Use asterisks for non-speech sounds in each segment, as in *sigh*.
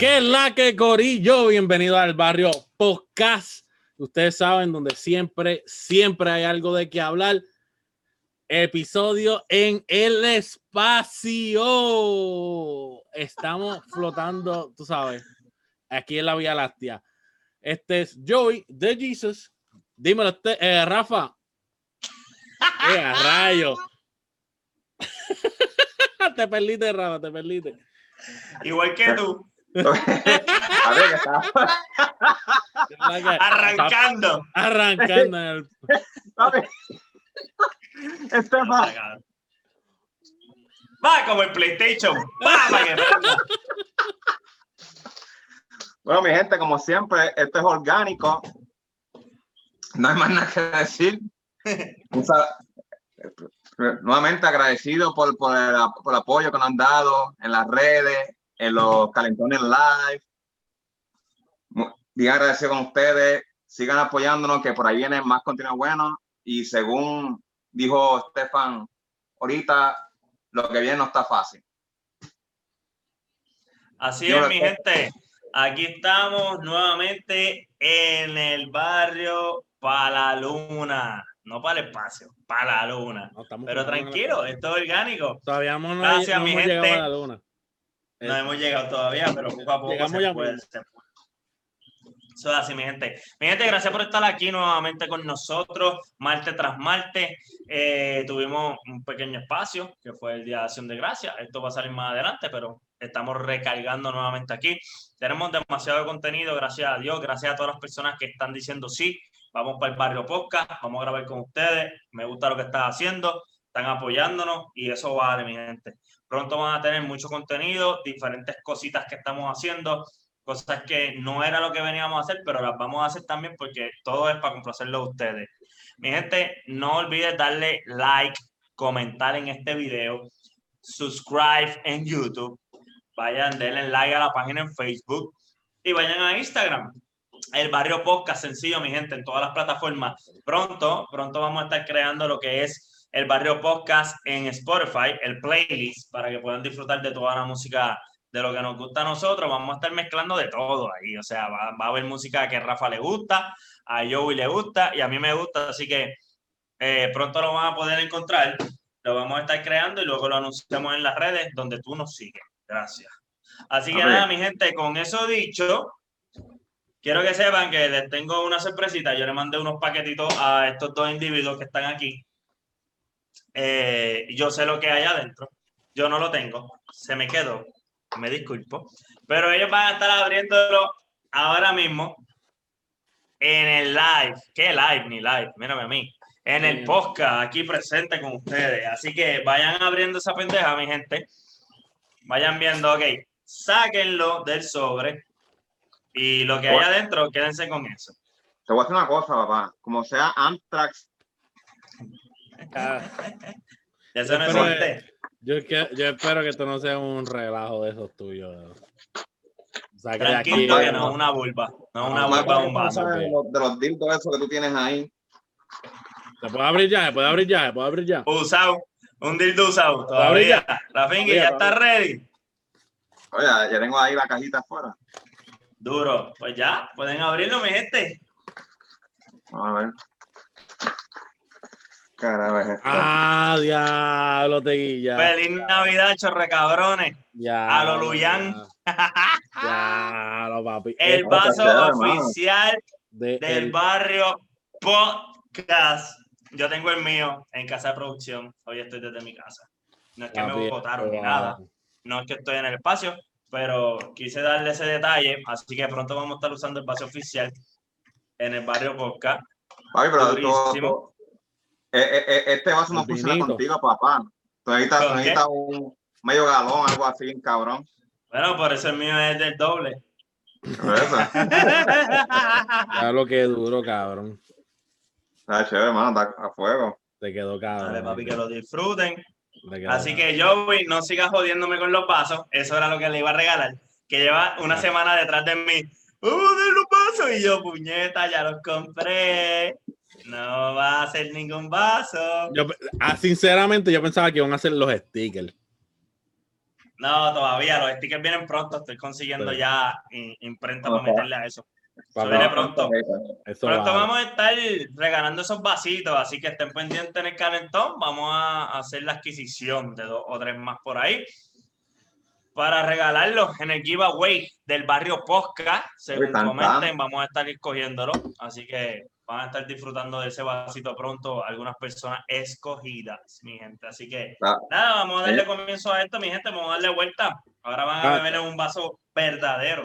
¿Qué es la que Corillo? Bienvenido al barrio Podcast. Ustedes saben, donde siempre, siempre hay algo de qué hablar. Episodio en el espacio. Estamos flotando, tú sabes, aquí en la Vía Láctea. Este es Joey de Jesus. Dímelo, usted, eh, Rafa. Eh, rayo. *laughs* te perdiste, Rafa, te perdiste. Igual que tú. *laughs* A ver, está. Arrancando. Arrancando. el- A ver. Este va. Va como el PlayStation. Va. Bueno, mi gente, como siempre, esto es orgánico. No hay más nada que decir. Nuevamente agradecido por, por, el, por el apoyo que nos han dado en las redes, en los calentones live. Bien agradecido con ustedes. Sigan apoyándonos, que por ahí viene más contenido bueno. Y según dijo Stefan ahorita, lo que viene no está fácil. Así Yo es, mi gente. Aquí estamos nuevamente en el barrio para la luna. No para el espacio, para la luna. No, Pero tranquilo, esto es orgánico. Todavía no, no Gracias, mi gente. a la luna. No hemos llegado todavía, pero poco a poco Llegamos se ya puede, se puede. Eso es así, mi gente. Mi gente, gracias por estar aquí nuevamente con nosotros, martes tras martes. Eh, tuvimos un pequeño espacio, que fue el Día de Acción de Gracias. Esto va a salir más adelante, pero estamos recargando nuevamente aquí. Tenemos demasiado contenido, gracias a Dios, gracias a todas las personas que están diciendo sí, vamos para el barrio podcast, vamos a grabar con ustedes, me gusta lo que están haciendo, están apoyándonos y eso vale, mi gente. Pronto van a tener mucho contenido, diferentes cositas que estamos haciendo, cosas que no era lo que veníamos a hacer, pero las vamos a hacer también porque todo es para complacerlo a ustedes. Mi gente, no olvides darle like, comentar en este video, subscribe en YouTube, vayan, denle like a la página en Facebook y vayan a Instagram. El Barrio Podcast, sencillo, mi gente, en todas las plataformas. Pronto, pronto vamos a estar creando lo que es el Barrio Podcast en Spotify, el playlist, para que puedan disfrutar de toda la música de lo que nos gusta a nosotros. Vamos a estar mezclando de todo ahí. O sea, va, va a haber música que a Rafa le gusta, a Joey le gusta y a mí me gusta. Así que eh, pronto lo van a poder encontrar. Lo vamos a estar creando y luego lo anunciamos en las redes donde tú nos sigues. Gracias. Así que nada, mi gente, con eso dicho, quiero que sepan que les tengo una sorpresita. Yo le mandé unos paquetitos a estos dos individuos que están aquí. Eh, yo sé lo que hay adentro. Yo no lo tengo. Se me quedó. Me disculpo. Pero ellos van a estar abriéndolo ahora mismo en el live. ¿Qué live? Ni live. Mírame a mí. En el podcast, aquí presente con ustedes. Así que vayan abriendo esa pendeja, mi gente. Vayan viendo, ok. Sáquenlo del sobre. Y lo que hay adentro, quédense con eso. Te voy a decir una cosa, papá. Como sea Amtrax, Ah, Eso no Pero, existe. yo, que- yo espero que esto no sea un relajo de esos tuyos. O sea, que aquí, Tranquilo que no. es una vulva. No es una más vulva, un vaso. los, de los dildos esos que tú tienes ahí. ¿Se puede abrir ya? ¿Se puede abrir ya? ¿Se puede abrir ya? Usado. Un dildo usado. Todavía. La finga ya está ready. Oye, ya tengo ahí la cajita afuera. Duro. Pues ya, pueden abrirlo, mi gente. Vamos a ver. Carajo, es esto. Ah, diablo, teguilla. Feliz Navidad, chorre cabrones. Ya. a lo Luyan. Ya, lo papi. El Eh, vaso oficial de del el- barrio podcast. Yo tengo el mío en casa de producción. Hoy estoy desde mi casa. No es que me papi, votaron ni wow. nada. No es que estoy en el espacio, pero quise darle ese detalle. Así que pronto vamos a estar usando el vaso oficial en el barrio podcast. Papi, pero. Eh, eh, eh, este vaso no Un funciona contigo, papá. Tú necesitas, necesitas un medio galón, algo así, bien cabrón. Bueno, por eso el mío es del doble. *laughs* Ya lo que duro, cabrón. Está chévere, hermano, está a fuego. Te quedó cabrón. Dale, papi, que lo disfruten. Así que Joey, no sigas jodiéndome con los vasos. Eso era lo que le iba a regalar. Que lleva una semana detrás de mí. ¡Oh, de los vasos! Y yo, puñeta, ya los compré. No va a hacer ningún vaso. Yo, ah, sinceramente, yo pensaba que iban a hacer los stickers. No, todavía, los stickers vienen pronto, estoy consiguiendo Sí. ya imprenta para meterle a eso. Para- viene pronto. eso Pronto va. vamos a estar regalando esos vasitos, así que estén pendientes en el calentón. Vamos a hacer la adquisición de dos o tres más por ahí para regalarlos en el giveaway del barrio Posca. Según comenten, vamos a estar escogiéndolo. Así que van a estar disfrutando de ese vasito pronto algunas personas escogidas, mi gente. Así que Ah. nada, vamos a darle Eh. comienzo a esto, mi gente. Vamos a darle vuelta. Ahora van a Ah. beber en un vaso verdadero,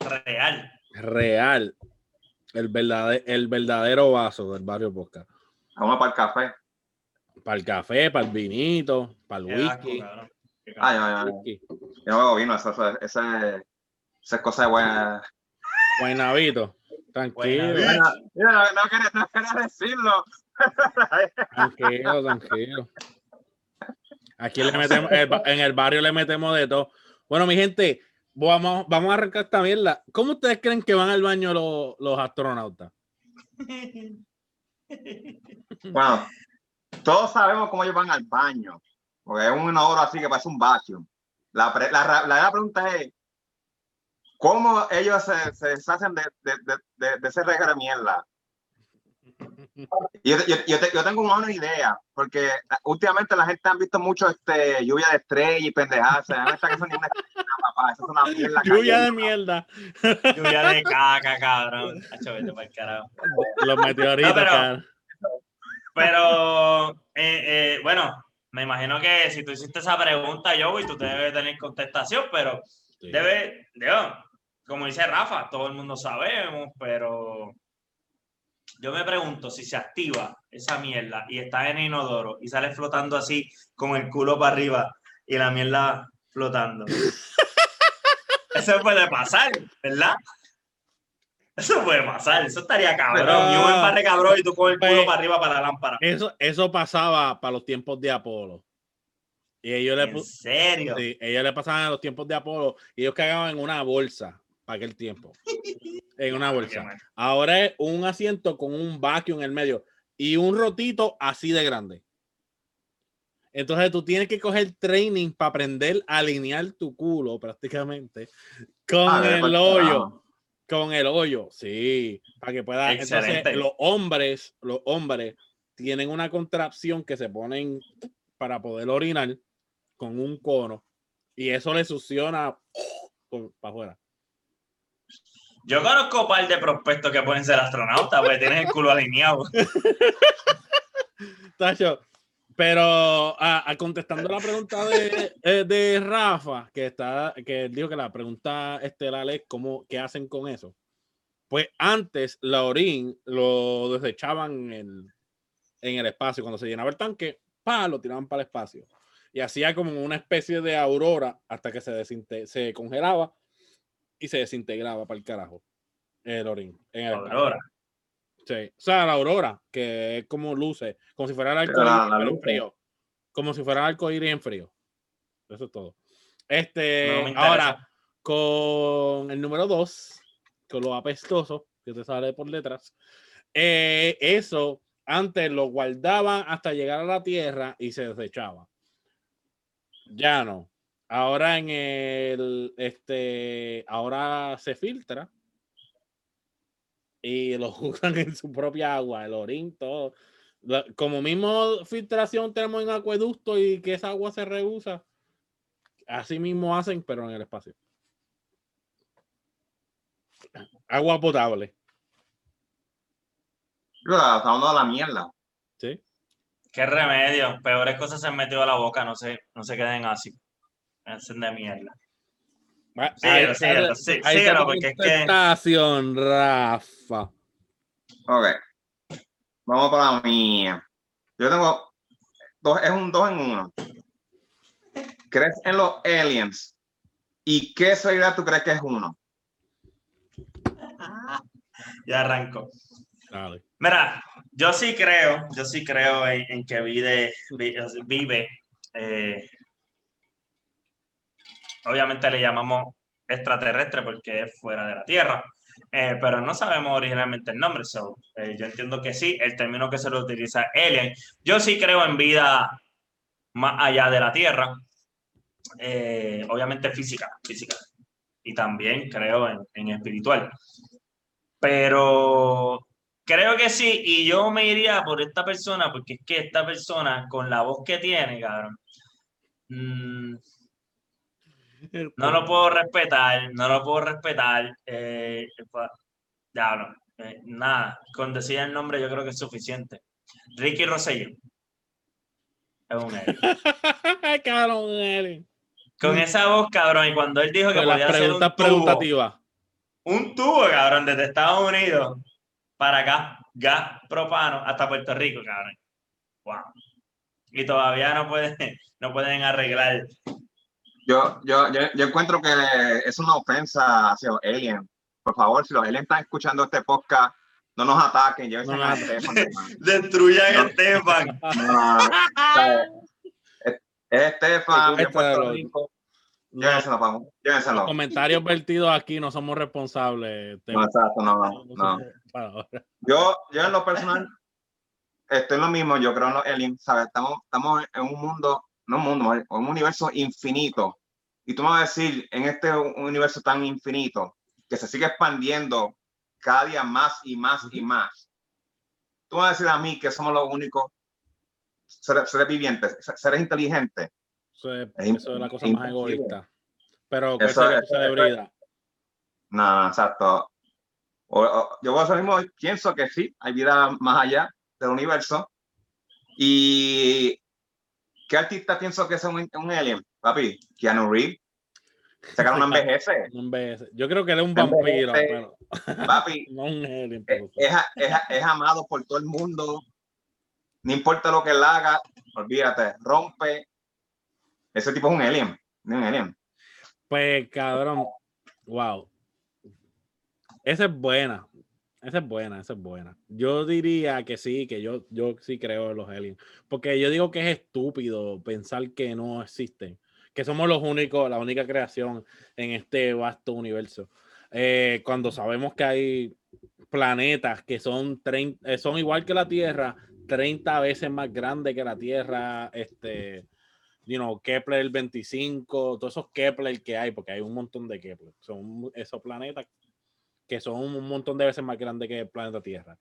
real. Real. El verdadero, el verdadero vaso del barrio Posca. Vamos para el café. Para el café, para el vinito, para el Qué asco, whisky. Qué Ay, ay, ay. Yo no bebo vino, eso, eso, eso es, esa es cosa de buena. Guaynabito. Tranquilo, no, no quería, no quería decirlo. *laughs* tranquilo, tranquilo. Aquí le metemos, en el barrio le metemos de todo. Bueno, mi gente, vamos, vamos a arrancar esta mierda. ¿Cómo ustedes creen que van al baño los, los astronautas? Bueno, todos sabemos cómo ellos van al baño. Porque es un inodoro así que parece un vacuum. La, pre- la, la, la pregunta es: ¿cómo ellos se, se deshacen de, de, de, de, de ese regalo de mierda? *laughs* Yo, yo, yo, te- yo tengo una idea, porque últimamente la gente ha visto mucho este, lluvia de estrellas y pendejadas. Lluvia de mierda. Lluvia de *laughs* caca, cabrón. Los meteoritos, No, pero- cabrón. Pero, eh, eh, bueno, me imagino que si tú hiciste esa pregunta, Joey, tú debes tener contestación, pero Sí. debe, digo, como dice Rafa, todo el mundo sabemos, pero yo me pregunto si se activa esa mierda y está en inodoro y sale flotando así con el culo para arriba y la mierda flotando. *laughs* Eso puede pasar, ¿verdad? Eso puede pasar, eso estaría cabrón. Pero- Y un embarre cabrón y tú con el culo Pues- para arriba para la lámpara. Eso, eso pasaba para los tiempos de Apolo. Y ellos le, ¿En pu- serio? sí, ellos le pasaban a los tiempos de Apolo y ellos cagaban en una bolsa para aquel tiempo. En una *laughs* bolsa. Ahora es un asiento con un vacuum en el medio y un rotito así de grande. Entonces tú tienes que coger training para aprender a alinear tu culo prácticamente con Ah, el hoyo. Con el hoyo, sí, para que pueda. Excelente. Entonces, los hombres, los hombres tienen una contracción que se ponen para poder orinar con un cono y eso le succiona para afuera. Yo conozco un par de prospectos que pueden ser astronautas, porque tienen el culo alineado. *laughs* Tacho, pero a, a contestando la pregunta de, eh, de Rafa, que está, que dijo que la pregunta estelar es cómo, qué hacen con eso. Pues antes la orín lo desechaban en el, en el espacio. Cuando se llenaba el tanque, pa, lo tiraban para el espacio. Y hacía como una especie de aurora hasta que se, se congelaba y se desintegraba para el carajo. El orín. En el. Aurora. Sí, o sea, la aurora, que es como luce, como si fuera el arco La- la en frío. Como si fuera el arco iris en frío. Eso es todo. Este, No ahora, con el número 2, con lo apestoso, que te sale por letras, eh, eso antes lo guardaban hasta llegar a la tierra y se desechaba. Ya no. Ahora en el, este, ahora se filtra y lo *laughs* usan en su propia agua, el orín, todo. Como mismo filtración tenemos en acueducto y que esa agua se reusa, así mismo hacen, pero en el espacio. Agua potable, Estamos hablando de la mierda. ¿sí? Qué remedio. Peores cosas se han metido a la boca, no se, no se queden así. Hacen de mierda. Síguelo, síguelo, síguelo, porque es que- contestación, Rafa. Ok. Vamos para la mía. Yo tengo dos, es un dos en uno. ¿Crees en los aliens? ¿Y qué realidad tú crees que es uno? Ya arranco. Dale. Mira, yo sí creo, yo sí creo en, en que vive, vi- vive eh, obviamente le llamamos extraterrestre porque es fuera de la Tierra, eh, pero no sabemos originalmente el nombre, so, eh, yo entiendo que sí, el término que se lo utiliza alien. Yo sí creo en vida más allá de la Tierra, eh, obviamente física, física. Y también creo en, en espiritual. Pero creo que sí, y yo me iría por esta persona, porque es que esta persona, con la voz que tiene, cabrón, mm, no lo puedo respetar, no lo puedo respetar. Eh, pa- diablo, eh, nada, con decir el nombre yo creo que es suficiente. Ricky Rosselló. Es un alien. *laughs* cabrón, Eli. Con esa voz, cabrón, y cuando él dijo que Con las podía hacer un preguntas tubo, un tubo, cabrón, desde Estados Unidos para acá, gas propano hasta Puerto Rico, cabrón. Wow. Y todavía no pueden, *laughs* no pueden arreglar. Yo, yo, yo, yo encuentro que es una ofensa hacia los aliens. Por favor, si los aliens están escuchando este podcast, no nos ataquen. Llévense No a Estefan. *laughs* Destruyan *laughs* No. a Estefan. No, Estefan, de Este Puerto Rico. Llévenselo, vamos. Llévenselo. los comentarios vertidos aquí no somos responsables. Te- No, exacto, no, no. Yo, yo en lo personal, estoy en lo mismo, yo creo en los aliens, ¿sabes? Estamos, estamos en un mundo, no un mundo, un universo infinito. Y tú me vas a decir, en este universo tan infinito, que se sigue expandiendo cada día más y más y más, tú me vas a decir a mí que somos los únicos seres, seres vivientes, seres inteligentes. Eso es, Es eso es la cosa más egoísta. Pero, ¿qué Eso- sería eso- celebridad? No, no, exacto. O- o- yo por mismo pienso que sí, hay vida más allá del universo. ¿Y qué artista pienso que es un, un alien? Papi, Keanu Reeves. Sacaron envejece. Un *laughs* BS. Yo creo que él es un vampiro, BS. pero Papi, *laughs* no un alien. es, pero- es, es- es amado por todo el mundo. No importa lo que él haga, olvídate, rompe. Ese tipo es un alien. no un alien. Pues, cabrón, wow. Esa es buena. Esa es buena, esa es buena. Yo diría que sí, que yo, yo sí creo en los aliens. Porque yo digo que es estúpido pensar que no existen. Que somos los únicos, la única creación en este vasto universo. Eh, cuando sabemos que hay planetas que son, 30, eh, son igual que la Tierra, 30 veces más grandes que la Tierra, este, you know, Kepler 25, todos esos Kepler que hay, porque hay un montón de Kepler. Son esos planetas que son un montón de veces más grandes que el planeta Tierra.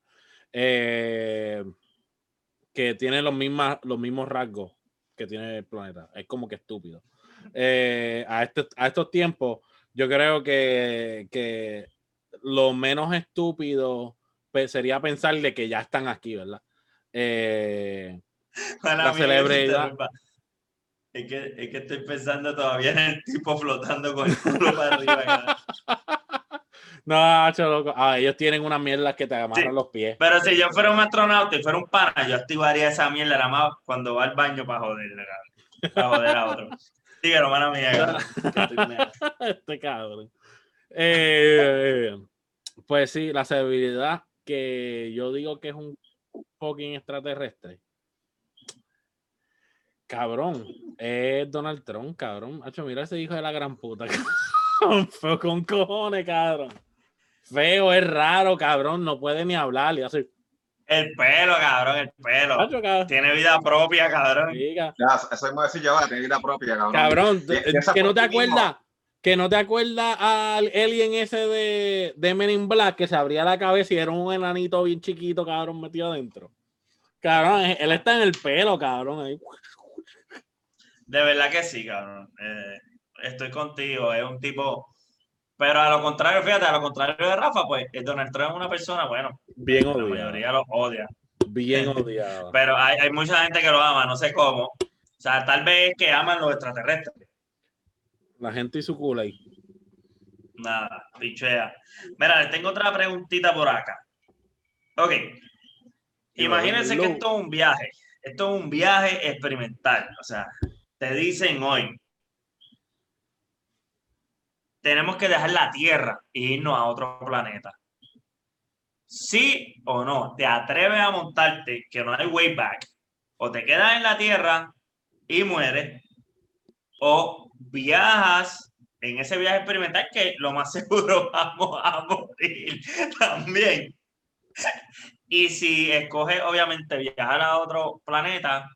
Eh, que tienen los, mismas, los mismos rasgos que tiene el planeta. Es como que estúpido. Eh, a, este- a estos tiempos, yo creo que, que lo menos estúpido sería pensar de que ya están aquí, ¿verdad? Eh, La celebridad. Es que, es que estoy pensando todavía en el tipo flotando con el culo para arriba. *laughs* no, loco. Ah, ellos tienen unas mierdas que te amarran Sí. los pies. Pero si yo fuera un astronauta y fuera un pana, yo activaría esa mierda nada más cuando va al baño para joderle. Para joder a otro. *laughs* Dígalo, mala mía. *laughs* este cabrón. Eh, pues sí, la celebridad que yo digo que es un fucking extraterrestre. Cabrón, es Donald Trump, cabrón. Hacho, mira ese hijo de la gran puta. *laughs* cabrón. Con cojones, cabrón. Feo, es raro, cabrón. No puede ni hablar. Y así. El pelo, cabrón, el pelo. Cabrón. Tiene vida propia, cabrón. Ya, eso mismo decir yo, tiene vida propia, cabrón. Cabrón, Pi- eh, que no te acuerdas, que no te acuerdas al alien ese de, de Men in Black que se abría la cabeza y era un enanito bien chiquito, cabrón, metido adentro. Cabrón, eh, él está en el pelo, cabrón. ahí. De verdad que sí, cabrón. Eh, estoy contigo, es un tipo. Pero a lo contrario, fíjate, a lo contrario de Rafa, pues el Donald Trump es una persona, bueno, Bien la odiado. mayoría lo odia. Bien odiado. Pero hay, hay mucha gente que lo ama, no sé cómo. O sea, tal vez que aman los extraterrestres. La gente y su culo ahí. Nada, pichea. Mira, les tengo otra preguntita por acá. Ok. Imagínense que esto es un viaje. Esto es un viaje experimental. O sea, te dicen hoy, tenemos que dejar la Tierra e irnos a otro planeta. Sí o no, te atreves a montarte que no hay way back. O te quedas en la Tierra y mueres. O viajas en ese viaje experimental que lo más *laughs* seguro vamos a morir también. Y si escoges, obviamente, viajar a otro planeta,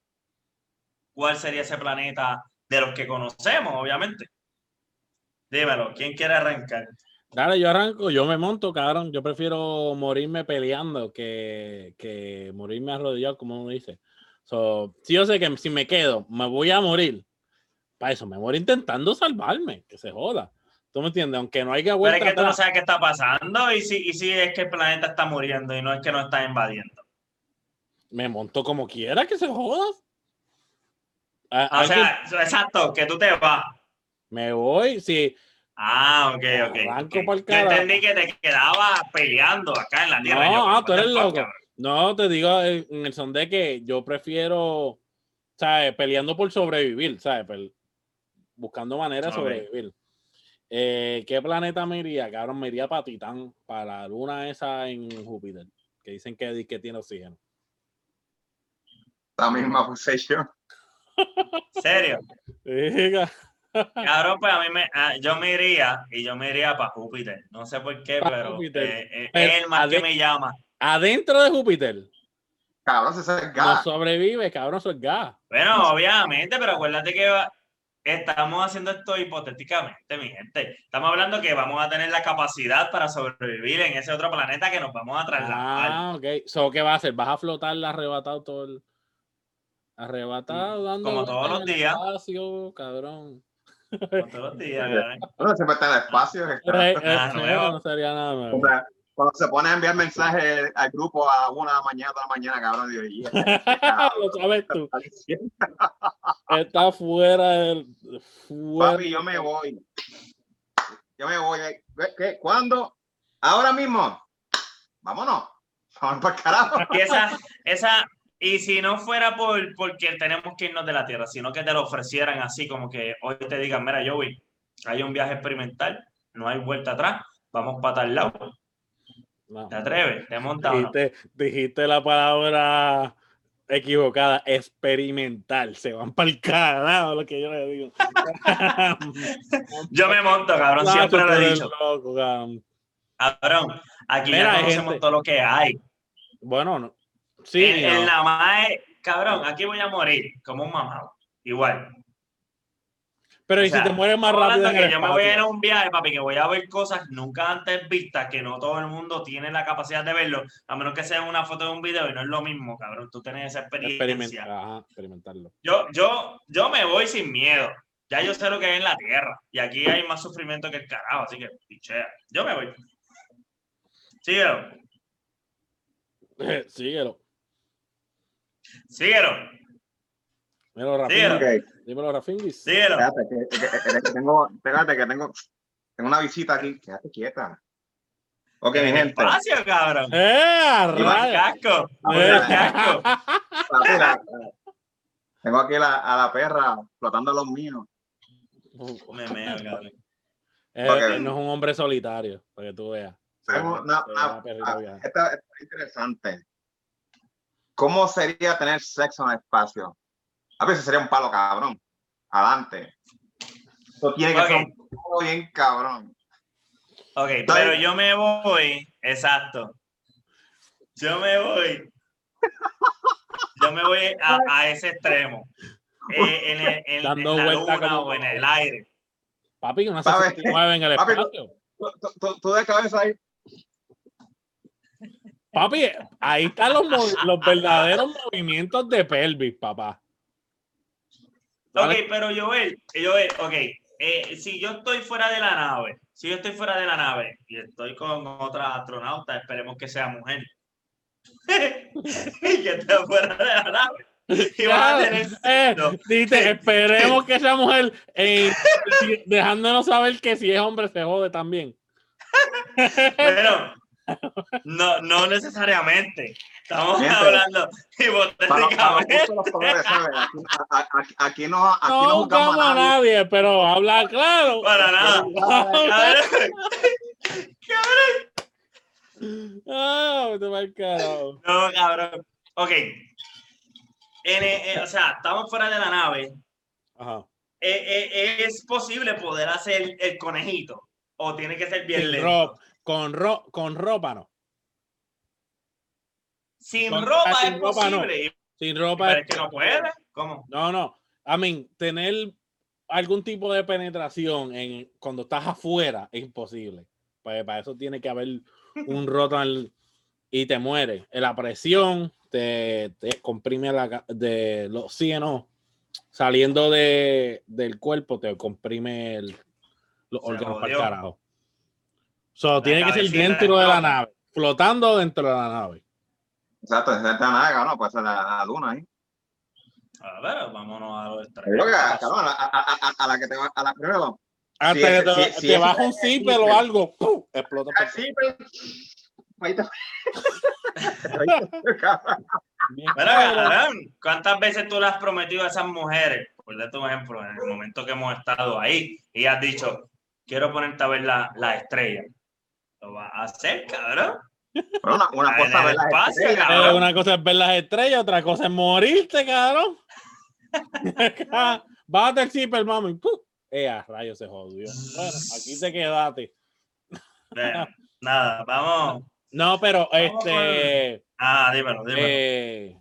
¿cuál sería ese planeta de los que conocemos, obviamente. Dímelo, ¿quién quiere arrancar? Dale, yo arranco, yo me monto, cabrón. Yo prefiero morirme peleando que, que morirme arrodillado, como uno dice. So, sí, yo sé que si me quedo, me voy a morir. Para eso, me muero intentando salvarme, que se joda. ¿Tú me entiendes? Aunque no haya Pero vuelta es que tú no sabes qué está pasando y si, y si es que el planeta está muriendo y no es que nos está invadiendo. me monto como quiera, que se joda. A- O sea, exacto, que tú te vas. Me voy, sí. Ah, ok, ok. Arranco ok. pa'l Yo entendí que te quedabas peleando acá en la tierra. No, Yo, ah, tú what the eres loco. cabrón. No, te digo en el son de que yo prefiero, ¿sabes? Peleando por sobrevivir, ¿sabes? Pel- buscando maneras de sobrevivir. Eh, ¿Qué planeta me iría? Cabrón, me iría para Titán, para la luna esa en Júpiter, que dicen que, que tiene oxígeno. La misma yo. ¿Serio? *laughs* Cabrón, pues a mí me, ah, yo me iría y yo me iría para Júpiter. No sé por qué, pero eh, eh, Pero, es el más que me llama. Adentro de Júpiter, Cabrón, es el no sobrevive, cabrón, eso es gas. Bueno, obviamente, pero acuérdate que va- estamos haciendo esto hipotéticamente, mi gente. Estamos hablando que vamos a tener la capacidad para sobrevivir en ese otro planeta que nos vamos a trasladar. Ah, ok. So, ¿Qué va a hacer? ¿Vas a flotar arrebatado todo el... Arrebatado, dando Como todos los días. espacio, cabrón. Todos los días. Uno siempre está en el espacio. Eh, eh, Ah, no sería nada O nuevo. sea, cuando se pone a enviar mensajes al grupo a una de la mañana, toda la mañana, cabrón, digo, "Y este cabrón, Lo sabes tú. está *laughs* diciendo". Está fuera del. Fuera. Papi, yo me voy. Yo me voy. ¿Qué? ¿Cuándo? ¿Ahora mismo? Vámonos. Vamos para el carajo. Y esa, esa, y si no fuera por porque tenemos que irnos de la Tierra, sino que te lo ofrecieran así, como que hoy te digan, mira, Joey, hay un viaje experimental, no hay vuelta atrás, vamos para tal lado. No. ¿Te atreves? ¿Te montas no? Dijiste, dijiste la palabra equivocada, experimental. Se van para el carajo, lo que yo le digo. *laughs* Yo me monto, cabrón, siempre lo he dicho. loco, cabrón. Cabrón, aquí Mira, ya hay conocemos gente- todo lo que hay. Bueno, no. Sí, en, en no. la mae, cabrón, aquí voy a morir como un mamado. Igual. pero o y sea, si te mueres más rápido en que yo me voy a ir a un viaje, papi, que voy a ver cosas nunca antes vistas, que no todo el mundo tiene la capacidad de verlo, a menos que sea una foto de un video y no es lo mismo, cabrón. Tú tienes esa experiencia. Experimentar, ajá, experimentarlo. Yo, yo, yo me voy sin miedo. Ya yo sé lo que hay en la tierra. Y aquí hay más sufrimiento que el carajo, así que pichea. Yo me voy. *laughs* Síguelo, Síguelo. Síguelo, Dímelo, Rafín. Síguelo. Ok, Dímelo, Rafingis. síguelo. espérate, que, que- que- que tengo, espérate, que tengo, tengo una visita aquí. Quédate quieta. Ok, mi En gente. espacio, cabrón. ¡Eh! casco. Eh. casco. tengo aquí la, a la perra flotando a los míos. Me meo, cabrón. Eh, no es un hombre solitario, para que tú veas. Ah, esta es interesante. ¿Cómo sería tener sexo en el espacio? A veces sería un palo cabrón. Adelante. Esto tiene que Ok. ser un palo bien cabrón. Ok, pero yo me voy, exacto. Yo me voy. Yo me voy a, a ese extremo. Eh, en, el- en- Dando en la vuelta luna como- o en el aire. Papi, una ¿Sabes? 69 en el Papi, espacio. Tú, tú- tú- tú de cabeza ahí. Papi, ahí están los, los verdaderos movimientos de pelvis, papá. Ok, pero Joel, Joel, ok. eh, si yo estoy fuera de la nave, si yo estoy fuera de la nave y estoy con otra astronauta, esperemos que sea mujer. *laughs* y que esté fuera de la nave. Y van a tener Eh, dice, *laughs* esperemos que esa mujer, eh, dejándonos saber que si es hombre se jode también. *laughs* Bueno, no, no necesariamente. Estamos Gente, hablando hipotéticamente. Aquí, no, aquí No no buscamos juzgamos a nadie. nadie, pero habla claro. Para nada. Cabrón. Ah, carajo. No, cabrón. Ok. En, eh, eh, o sea, estamos fuera de la nave. Ajá. Eh, eh, ¿Es posible poder hacer el conejito? ¿O tiene que ser bien lento? Con, ro- con ropa no. Sin Con- ropa es sin ropa no. posible. Sin ropa. Pero es que no puede. ¿Cómo? No, no. I mean, tener algún tipo de penetración en, cuando estás afuera es imposible. Pues para eso tiene que haber *laughs* un roto al- y te muere. La presión te, te comprime la, de los oxígenos saliendo de, del cuerpo, te comprime el- los Se órganos para el carajo. So, tiene que ser dentro de la nave, flotando dentro de la nave. Exacto, es la nave, ¿no? Pues la, la luna ahí. A ver, vámonos a los que, extremos. cabrón, a, la- a, a, a- a la que te va, a la primero. Hasta Sí, que ese- te, sí, sí, te baja un zipper o algo, ¡pum! explota. Así, pues. Ahí te- Pero, cabrón. cabrón, ¿cuántas veces tú le has prometido a esas mujeres? Por darte un ejemplo, en el momento que hemos estado ahí y has dicho, quiero ponerte a ver la, la estrella. ¿Lo vas a hacer, cabrón? Pero una, una cosa ver las espacio, estrellas, cabrón. Una cosa es ver las estrellas, otra cosa es morirte, cabrón. Bájate el zipper, mami. ¡pum! Eh, a rayos se jodió. Bueno, aquí te quedaste. Bueno, nada, vamos. No, pero Vamos este. Ah, dímelo, dímelo. eh,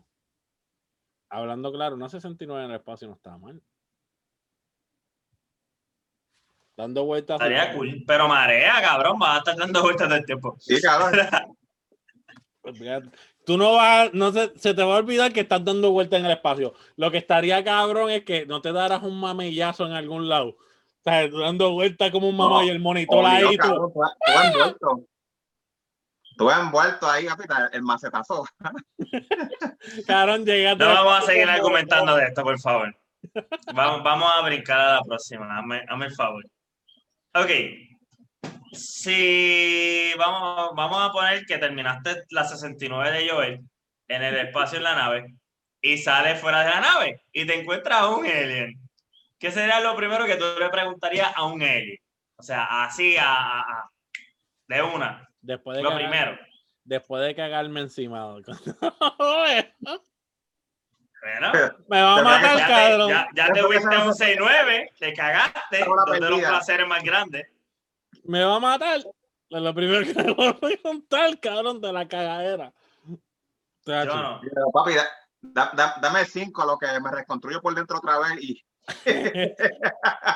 hablando claro, una 69 en el espacio no está mal. Dando vueltas. Estaría cool. Pero marea, cabrón, vas a estar dando vueltas todo el tiempo. Sí, cabrón. *laughs* Tú no vas, no se, se te va a olvidar que estás dando vueltas en el espacio. Lo que estaría cabrón es que no te darás un mamillazo en algún lado. O sea, dando vueltas como un mamá No, y el monitor ahí. Tú, cabrón, tú, tú envuelto. Tú envuelto ahí, capita, el macetazo. *laughs* cabrón, llegaste. No vamos a seguir argumentando de esto, por favor. Vamos, vamos a brincar a la próxima. Hazme, hazme el favor. Ok. Si vamos, vamos a poner que terminaste la 69 de Joel en el espacio en la nave y sales fuera de la nave y te encuentras a un alien. ¿Qué sería lo primero que tú le preguntarías a un alien? O sea, así, a, de una. Después de, Lo cagar- primero. después de cagarme encima. *laughs* Bueno, Me va a Te matar, ya te, cabrón. ya, ya te fuiste a un 6-9, te cagaste, Una dos de los placeres más grandes. Me va a matar. Es lo primero que *laughs* me voy a contar, cabrón, de la cagadera. Yo no. Pero, papi, da- da- da- dame cinco a lo que me reconstruyo por dentro otra vez y *laughs*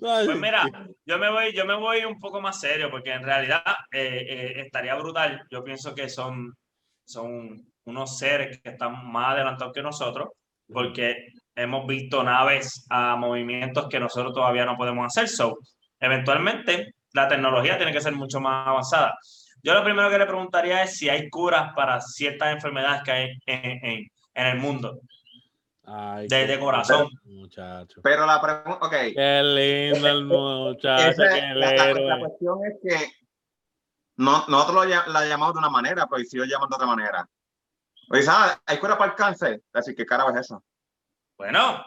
Pues mira, yo me voy, yo me voy un poco más serio, porque en realidad eh, eh, estaría brutal. Yo pienso que son, son unos seres que están más adelantados que nosotros, porque hemos visto naves a movimientos que nosotros todavía no podemos hacer. So, eventualmente, la tecnología tiene que ser mucho más avanzada. Yo lo primero que le preguntaría es si hay curas para ciertas enfermedades que hay en, en- en el mundo, Ay, de, qué de corazón. Muchacho. pero la pregunta, ok. Qué lindo el muchacho, qué la, cuestión es que no, nosotros lo, la llamamos de una manera, pero ¿y si lo llaman de otra manera? Oye, ¿sabes? Hay cura para el cáncer. Así que carajo es eso. Bueno,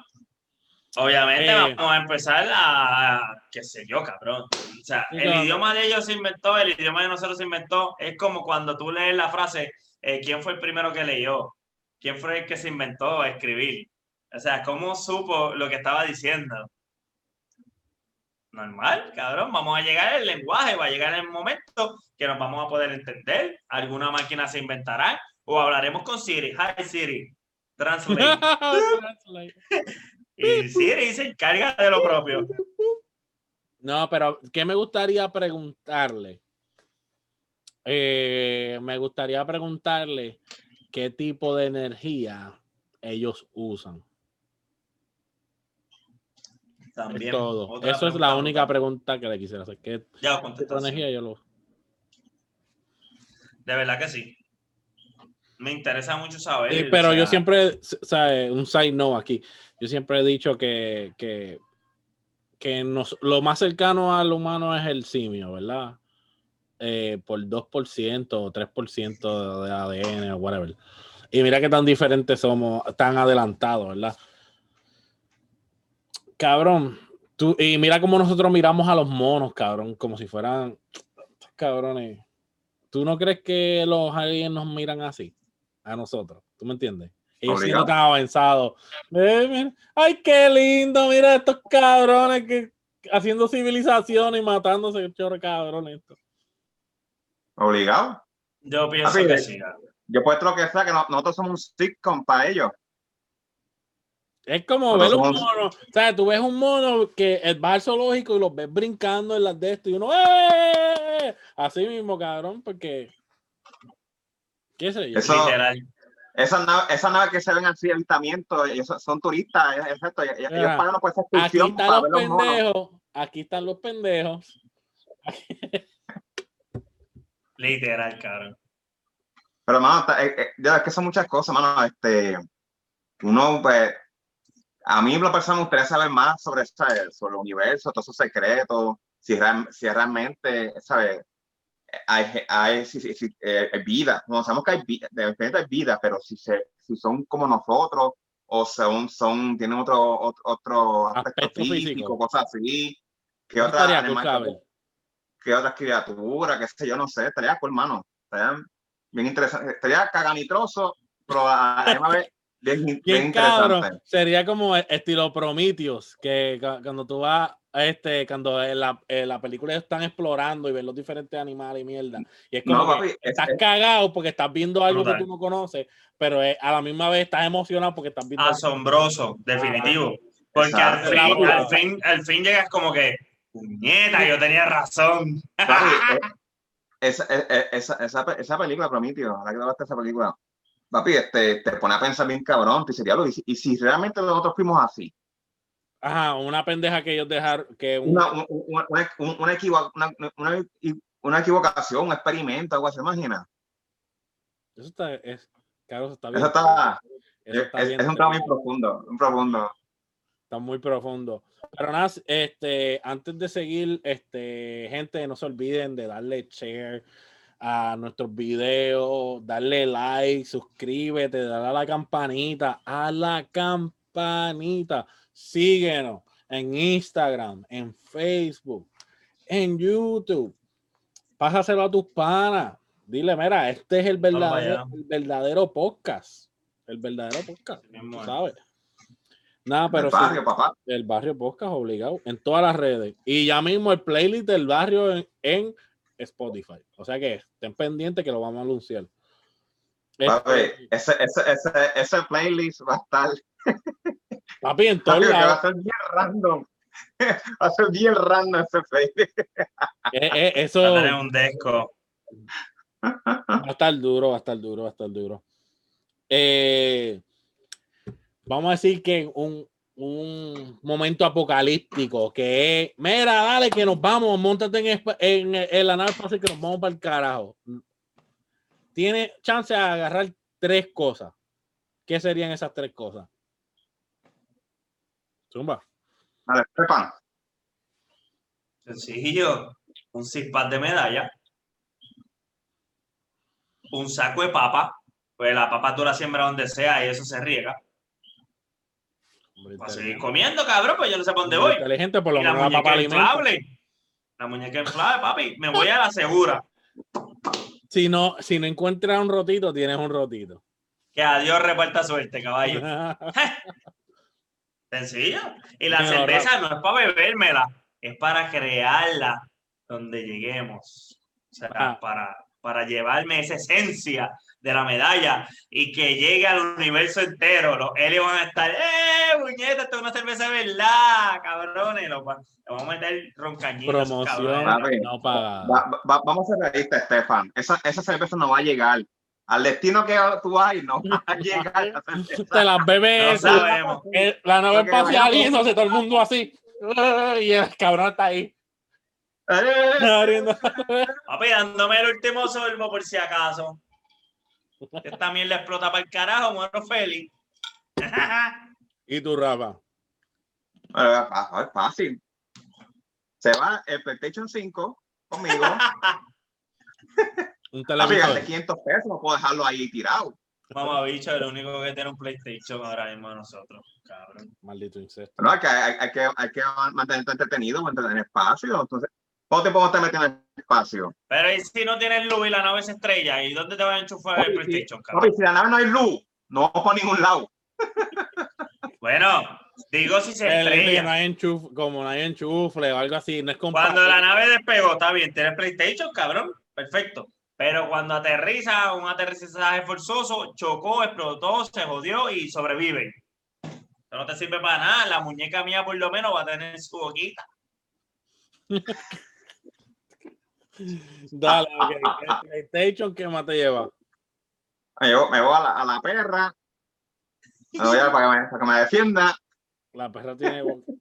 obviamente Eh. vamos a empezar a, qué sé yo, cabrón. O sea, Sí, el claro. idioma de ellos se inventó, el idioma de nosotros se inventó. Es como cuando tú lees la frase, eh, ¿quién fue el primero que leyó? ¿Quién fue el que se inventó a escribir? O sea, ¿cómo supo lo que estaba diciendo? Normal, cabrón. Vamos a llegar el lenguaje, va a llegar el momento que nos vamos a poder entender. Alguna máquina se inventará o hablaremos con Siri. Hi Siri, *laughs* translate. Y Siri se encarga de lo propio. No, pero ¿qué me gustaría preguntarle? Eh, me gustaría preguntarle qué tipo de energía ellos usan. Es También. todo. Eso es la única pregunta que le quisiera hacer. ¿Qué Ya tipo de energía yo lo De verdad que sí. Me interesa mucho saber. Sí, o pero yo siempre, o sea, un side note aquí. Yo siempre he dicho que, que, que nos, lo más cercano al humano es el simio, ¿verdad? Eh, por 2% o 3% de ADN o whatever. Y mira qué tan diferentes somos, tan adelantados, ¿verdad? Cabrón, tú, y mira cómo nosotros miramos a los monos, cabrón, como si fueran cabrones. ¿Tú no crees que los aliens nos miran así? A nosotros, ¿tú me entiendes? Ellos siendo Obligado. tan avanzados. Eh, mira, Ay, qué lindo, mira estos cabrones que haciendo civilización y matándose, chorro cabrones. esto. Obligado. Yo pienso Papi, que sí. Yo puesto lo que sea, que no- nosotros somos un sitcom para ellos. Es como ver un mono. O sea, tú ves un mono que va al zoológico y los ves brincando en las de esto y uno, ¡eh! Así mismo, cabrón, porque. Eso, esas naves, esa nave que se ven así, avistamiento, ellos son turistas, es exacto. Ellos, Mira, pagan por esa excursión. Aquí están los pendejos. Aquí están los pendejos. *laughs* Literal, cabrón. Pero, mano, eh, eh, es que son muchas cosas, mano. Este, uno, pues, a mí la persona me gustaría saber más sobre, sobre el universo, todos esos secretos, si, si realmente, ¿sabes? Hay, hay, si, si, eh, vida, no sabemos que hay vida, de repente hay vida, pero si, se, si son como nosotros o son, son tienen otro, otro, aspecto, físico, cosas así, ¿qué otra animal, qué otras criaturas, qué sé yo, no sé, estaría cool, hermano, estaría bien interesante, estaría caganitroso, pero a la vez Bien, *laughs* cabrón. Sería como estilo Prometheus, que cuando tú vas, este, cuando en la, la película están explorando y ven los diferentes animales y mierda. Y es como que estás cagado porque estás viendo algo que tú no conoces, pero a la misma vez estás emocionado porque estás viendo. Asombroso, definitivo. Porque al fin, al fin, al fin llegas como que, nieta, yo tenía razón. *laughs* Eh, esa, eh, eh, esa, esa, esa película, Prometheus, la que esa película papi, este, te pone a pensar bien cabrón, te sería lo, y, y si realmente nosotros fuimos así. Ajá, una pendeja que ellos dejaron, que una, una, una, una, una, equivocación, un experimento, algo así, imagina. Eso está, es, claro, eso está bien. Eso está, eso está es, bien es un tema muy profundo, un profundo. Está muy profundo. Pero nada, este, antes de seguir, este, gente, no se olviden de darle share, a nuestros videos, darle like, suscríbete, dale a la campanita, a la campanita. Síguenos en Instagram, en Facebook, en YouTube. Pásaselo a tus panas. Dile, mira, este es el verdadero, el verdadero podcast. El verdadero podcast. ¿Sabes? Nada, pero el barrio, papá. El barrio podcast obligado en todas las redes. Y ya mismo el playlist del barrio en Spotify. O sea que estén pendientes que lo vamos a anunciar. Este, ese, ese, ese, playlist va a estar. Papi, en todo Va a ser bien random. *laughs* Va a ser bien random ese playlist. *laughs* Eh, eh, eso. Va a tener un disco. Va a estar duro, va a estar duro, va a estar duro. Eh, vamos a decir que un, un momento apocalíptico que es, mira, dale que nos vamos, montate en, en, la nave espacial que nos vamos para el carajo. Tiene chance de agarrar tres cosas. ¿Qué serían esas tres cosas? Zumba. Vale, Sencillo. Un cispat de medalla. Un saco de papa. Pues la papa tú la siembras donde sea y eso se riega a seguir comiendo, cabrón, pues yo no sé por dónde voy. Inteligente, por lo menos la muñeca inflable. La muñeca inflable, papi, me voy a la segura. Si no, si no encuentras un rotito, tienes un rotito. Que a Dios reparta suerte, caballo. *laughs* Sencillo. Y la cerveza no es para bebérmela, es para crearla donde lleguemos. O sea, ah. para, para llevarme esa esencia de la medalla y que llegue al universo entero. Los Helios van a estar, ¡eh, muñeca! Esto es una cerveza de verdad, cabrones. Lo, vamos a meter roncañitos. Promoción no paga. vamos a ser realistas, Estefan. Esa, esa cerveza no va a llegar. Al destino que tú vas no *laughs* va a llegar. *laughs* Te las bebes. No sabemos. La nave espacial y no sé, todo el mundo así. Y el cabrón está ahí. *laughs* Papi, dándome el último sorbo por si acaso. Esta también le explota para el carajo, muero feliz. ¿Y tu Rafa? es fácil. Se va el PlayStation 5 conmigo. Un televisor. de 500 pesos, no puedo dejarlo ahí tirado. Mamá bicho, el único que tiene un PlayStation ahora mismo es nosotros, cabrón. Maldito incesto. No, hay que, hay, que, hay que mantenerte entretenido, mantener espacio. Entonces, ¿Cómo te puedo estar metiendo en el espacio? Pero ¿y si no tienes luz y la nave se estrella? ¿Y dónde te van a enchufar el PlayStation? Si, si la nave no hay luz, no vamos por ningún lado. bueno, digo si se estrella. No hay enchuf, como no hay enchufle o algo así, no es Cuando la nave despegó, está bien, tienes PlayStation, cabrón, perfecto. Pero cuando aterriza, un aterrizaje forzoso, chocó, explotó, se jodió y sobrevive. Eso no te sirve para nada. La muñeca mía, por lo menos, va a tener su boquita. Dale, ok. El PlayStation, ¿qué más te lleva? Me voy, me voy a, la, a la perra. Me voy a, para, que me, para que me defienda. La perra tiene boca.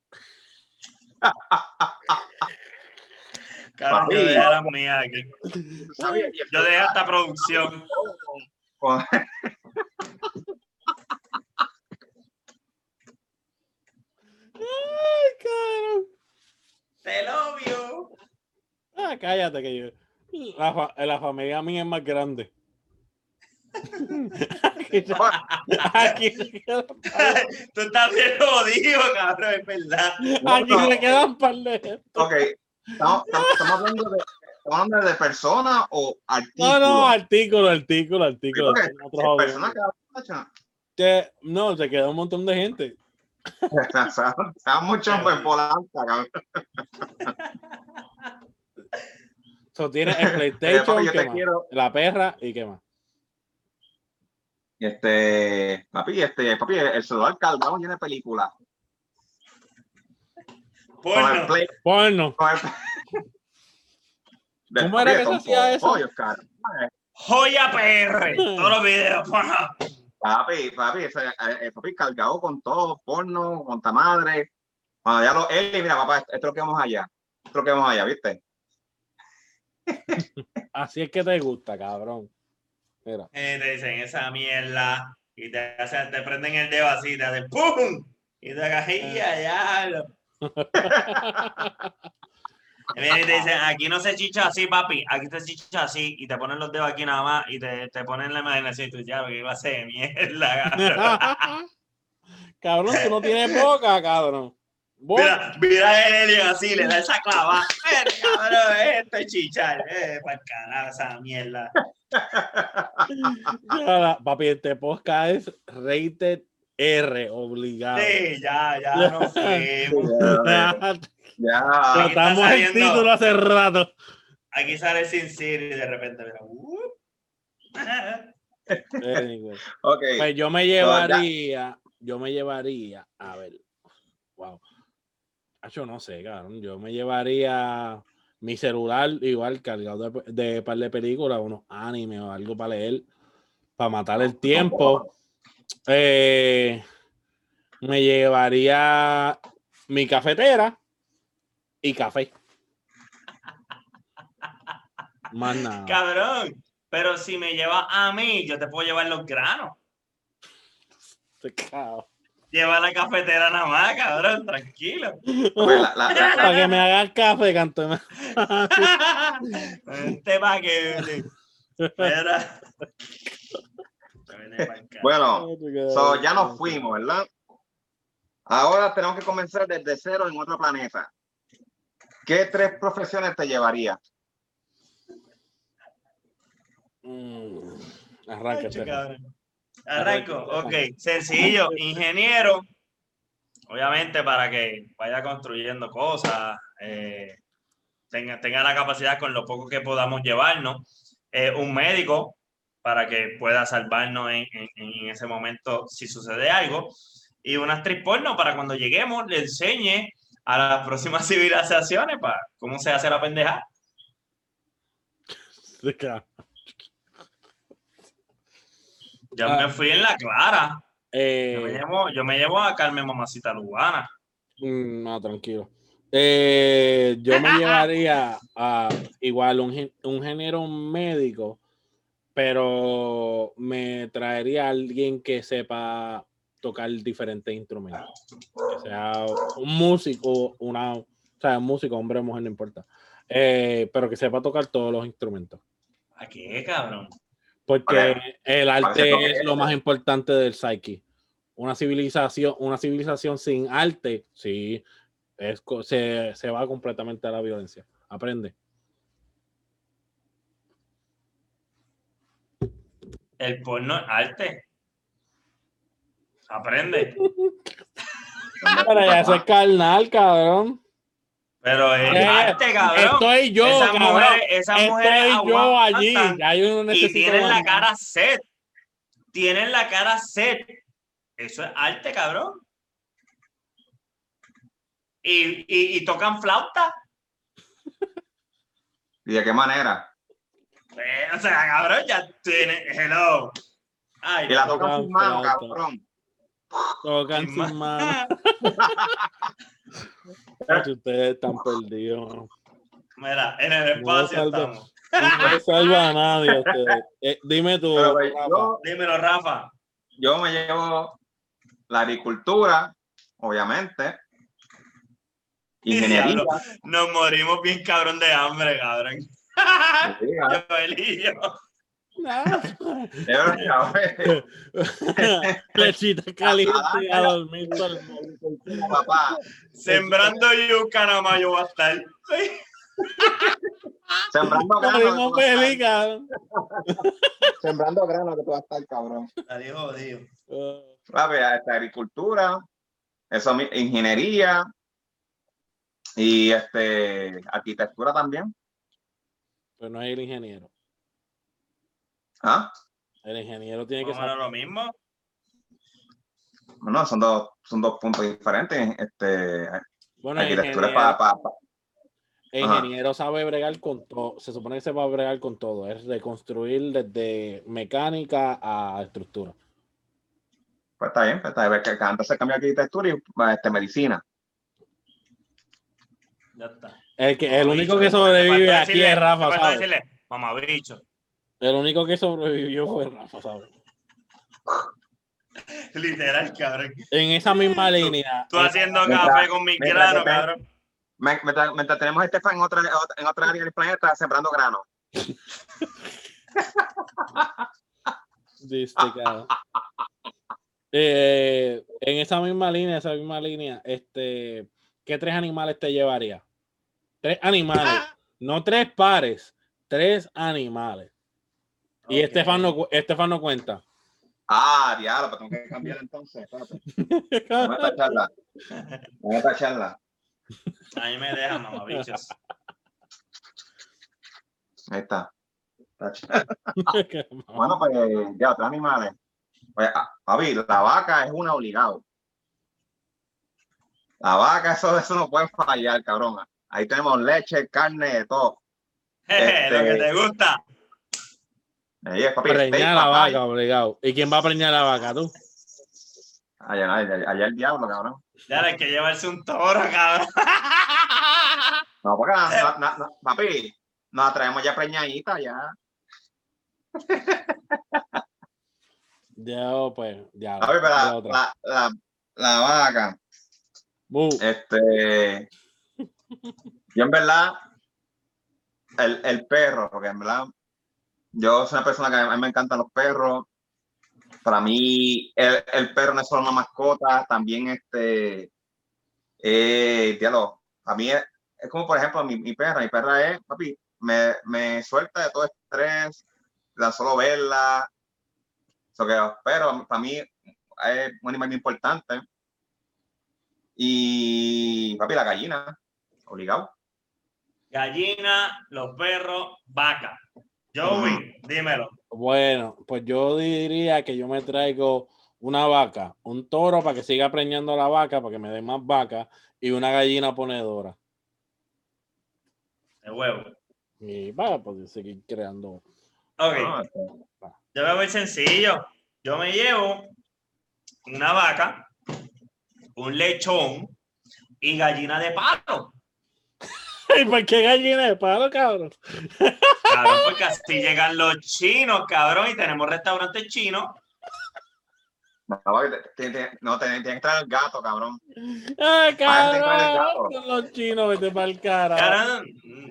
*laughs* Yo dejé Yo dejé esta producción. Ay, cabrón. Te lo vio. Ah, cállate que yo. La, fa- la familia mía es más grande. aquí, aquí Tú estás bien jodido, cabrón, es verdad. aquí se quedan par de- Ok, estamos, hablando de, estamos hablando de persona o artículo. No, no, artículo, artículo, artículo. persona que no, se quedó un montón de gente. *laughs* Está mucho en polanca, cabrón. So, tiene el *laughs* PlayStation, papi, yo ¿qué te quiero. la perra y qué más. Este, papi, este, papi, el celular cargado lleno de películas. Con el Porno. play, Porno. con el... De- *laughs* ¿Cómo era que se hacía eso? pollos, cara. Joya PR. Todos los videos. porno. Papi, papi, ese, eh, eh, papi, cargado con todo, porno, con ta madre. Cuando ya lo, Eli, mira, papá, esto es lo que vamos allá. Esto es lo que vamos allá, ¿viste? *laughs* Así es que te gusta, cabrón. Mira. Eh, te dicen esa mierda. Y te, hacen, te prenden el dedo así, te hacen ¡pum! Y te ahí, allá. lo- *laughs* Dicen, aquí no se chicha así, papi, aquí se chicha así, y te ponen los dedos aquí nada más, y te, te ponen la imaginación, y tú ya, que iba a ser mierda, cabrón. *laughs* cabrón, tú no tienes boca, cabrón. Mira, mira el alien así, le da esa clava. Cabrón, esto es chichar, eh, para carajo esa mierda. Ya, Papi, este podcast es rated R, obligado. Sí, ya, ya nos *laughs* fuimos. Ya, Ya. Tratamos el título hace rato. Aquí sale Sin City y de repente, mira, uh. *laughs* Anyway. Ok. Pues yo me llevaría, yo me llevaría, a ver, wow. Yo no sé, cabrón. Yo me llevaría mi celular igual cargado de, de par de películas, unos animes o algo para leer, para matar el tiempo. Eh, me llevaría mi cafetera y café. Más nada. Cabrón, pero si me llevas a mí, yo te puedo llevar los granos. Cabrón. Lleva la cafetera nada más, cabrón, tranquilo. La- la- la- Para que me hagas café, canto. Vente pa' que. Espera. Bueno, *laughs* so, ya nos fuimos, ¿verdad? Ahora tenemos que comenzar desde cero en otro planeta. ¿Qué tres profesiones te llevaría? Mm, cabrón. Arranco, ok, sencillo, ingeniero, obviamente para que vaya construyendo cosas, eh, tenga, tenga la capacidad con lo poco que podamos llevarnos, Eh, un médico para que pueda salvarnos en, en- en ese momento si sucede algo, y una actriz porno para cuando lleguemos le enseñe a las próximas *laughs* civilizaciones para cómo se hace la pendeja. *laughs* Ya Ah. me fui en la clara. Yo me Eh, llevo, yo me llevo a Carmen Mamacita Lugana. mm, no, tranquilo. Eh, yo me *laughs* llevaría a igual un, un género médico, pero me traería a alguien que sepa tocar diferentes instrumentos. Que sea un músico, una, o sea, un músico, hombre o mujer, no importa. Eh, pero que sepa tocar todos los instrumentos. ¿A qué, cabrón? Porque Vale. el arte es lo más importante del psyche. Una civilización, una civilización sin arte, sí, es, se, se va completamente a la violencia. Aprende. El porno es arte. Aprende. *laughs* Pero ya eso es carnal, cabrón. Pero es Eh, arte, cabrón. Estoy yo, esas cabrón. mujeres, esas mujeres Estoy yo allí. Ya yo no y tienen la cara set. Tienen la cara set. Eso es arte, cabrón. y, y, y tocan flauta. ¿Y de qué manera? Eh, o sea, cabrón, ya tiene. Hello. Ay, Y la no. tocan sin mano, cabrón. Tocan Sin sin ma- mano. *laughs* Chacho, Ustedes están perdidos. mano. Mira, en el No espacio salta. estamos. No *laughs* salva a nadie. ustedes. *laughs* Eh, dime tú, Pero, güey, Rafa. yo, Dímelo, Rafa. yo me llevo la agricultura, obviamente. Ingeniería. Nos morimos bien cabrón de hambre, cabrón. Ingeniería. Yo, él y yo. Pero, cabrón, *laughs* Lechita caliente a dormir todo el mundo. papá, Sembrando yuca nada más yo voy a estar. sembrando grano. feliz, cabrón. Sembrando grano que tú vas a estar, cabrón. Adiós, jodido. Papi, esta agricultura, eso, ingeniería y este arquitectura también. Pero no es el ingeniero. ¿Ah? El ingeniero tiene que saber. lo mismo. No, son dos, son dos puntos diferentes. Este, Bueno, el arquitectura ingeniero, para, el Ajá. ingeniero sabe bregar con todo. Se supone que se va a bregar con todo. Es reconstruir desde mecánica a estructura. pues está bien, pues está bien. Que antes se cambió arquitectura y este, medicina. Ya está. El, que, el Mamabicho. único que sobrevive aquí decirle- es Rafa, ¿sabes? decirle, mamabicho. El único que sobrevivió fue Rafa, ¿sabes? Literal, cabrón. En esa misma línea. Tú haciendo Mientras- café con mi mientras grano, cabrón. Me- Mientras, mientras tenemos a Estefan en otra, en otra área del planeta sembrando grano. *laughs* Diste, cabrón. Eh, en esa misma línea, esa misma línea, este, ¿qué tres animales te llevaría? Tres animales, no tres pares, tres animales. Y. Estefan no, Estefan no cuenta. Ah, diablo, pues tengo que cambiar entonces. espérate. Vamos a tacharla. Vamos a tacharla. A mí me dejan, mamabichos. Ahí está. *laughs* Bueno, pues ya, otros animales. Pues, ah, papi, la vaca es una obligado. La vaca, eso, eso no puede fallar, cabrón. Ahí tenemos leche, carne, de todo. *laughs* Lo que Este- te gusta. Ahí es, papi, steak, preñar la vaca, obligado. ¿Y quién va a preñar la vaca? ¿Tú? Allá, allá, allá el diablo, cabrón. Ya hay que llevarse un toro, cabrón. No, porque, no, no, no, papi, nos traemos ya preñadita, ya. Ya, pues, ya. Papi, pero la la, la, la, la vaca, este, yo en verdad, el, el perro, porque en verdad, yo soy una persona que a mí me encantan los perros. Para mí, el, el perro no es solo una mascota, también este, eh. A mí es, como, por ejemplo, mi, mi perra, mi perra es, papi, me, me suelta de todo estrés, tan solo verla. So que, pero para mí es un animal importante. Y, papi, la gallina, obligado. Gallina, los perros, vaca. Joey, dímelo. Bueno, pues yo diría que yo me traigo una vaca, un toro para que siga preñando la vaca, para que me dé más vaca, y una gallina ponedora. El huevo. Y va, pues seguir creando. Ok, ¿no? yo me voy sencillo. Yo me llevo una vaca, un lechón y gallina de palo. ¿Y por qué gallina de palo, cabrón? Cabrón, porque así llegan los chinos, cabrón, y tenemos restaurantes chinos. No, no, tienes que traer el gato, cabrón. ¡Ay, Parece que el cabrón! gato. Los chinos, vete para el cara. Cabrón,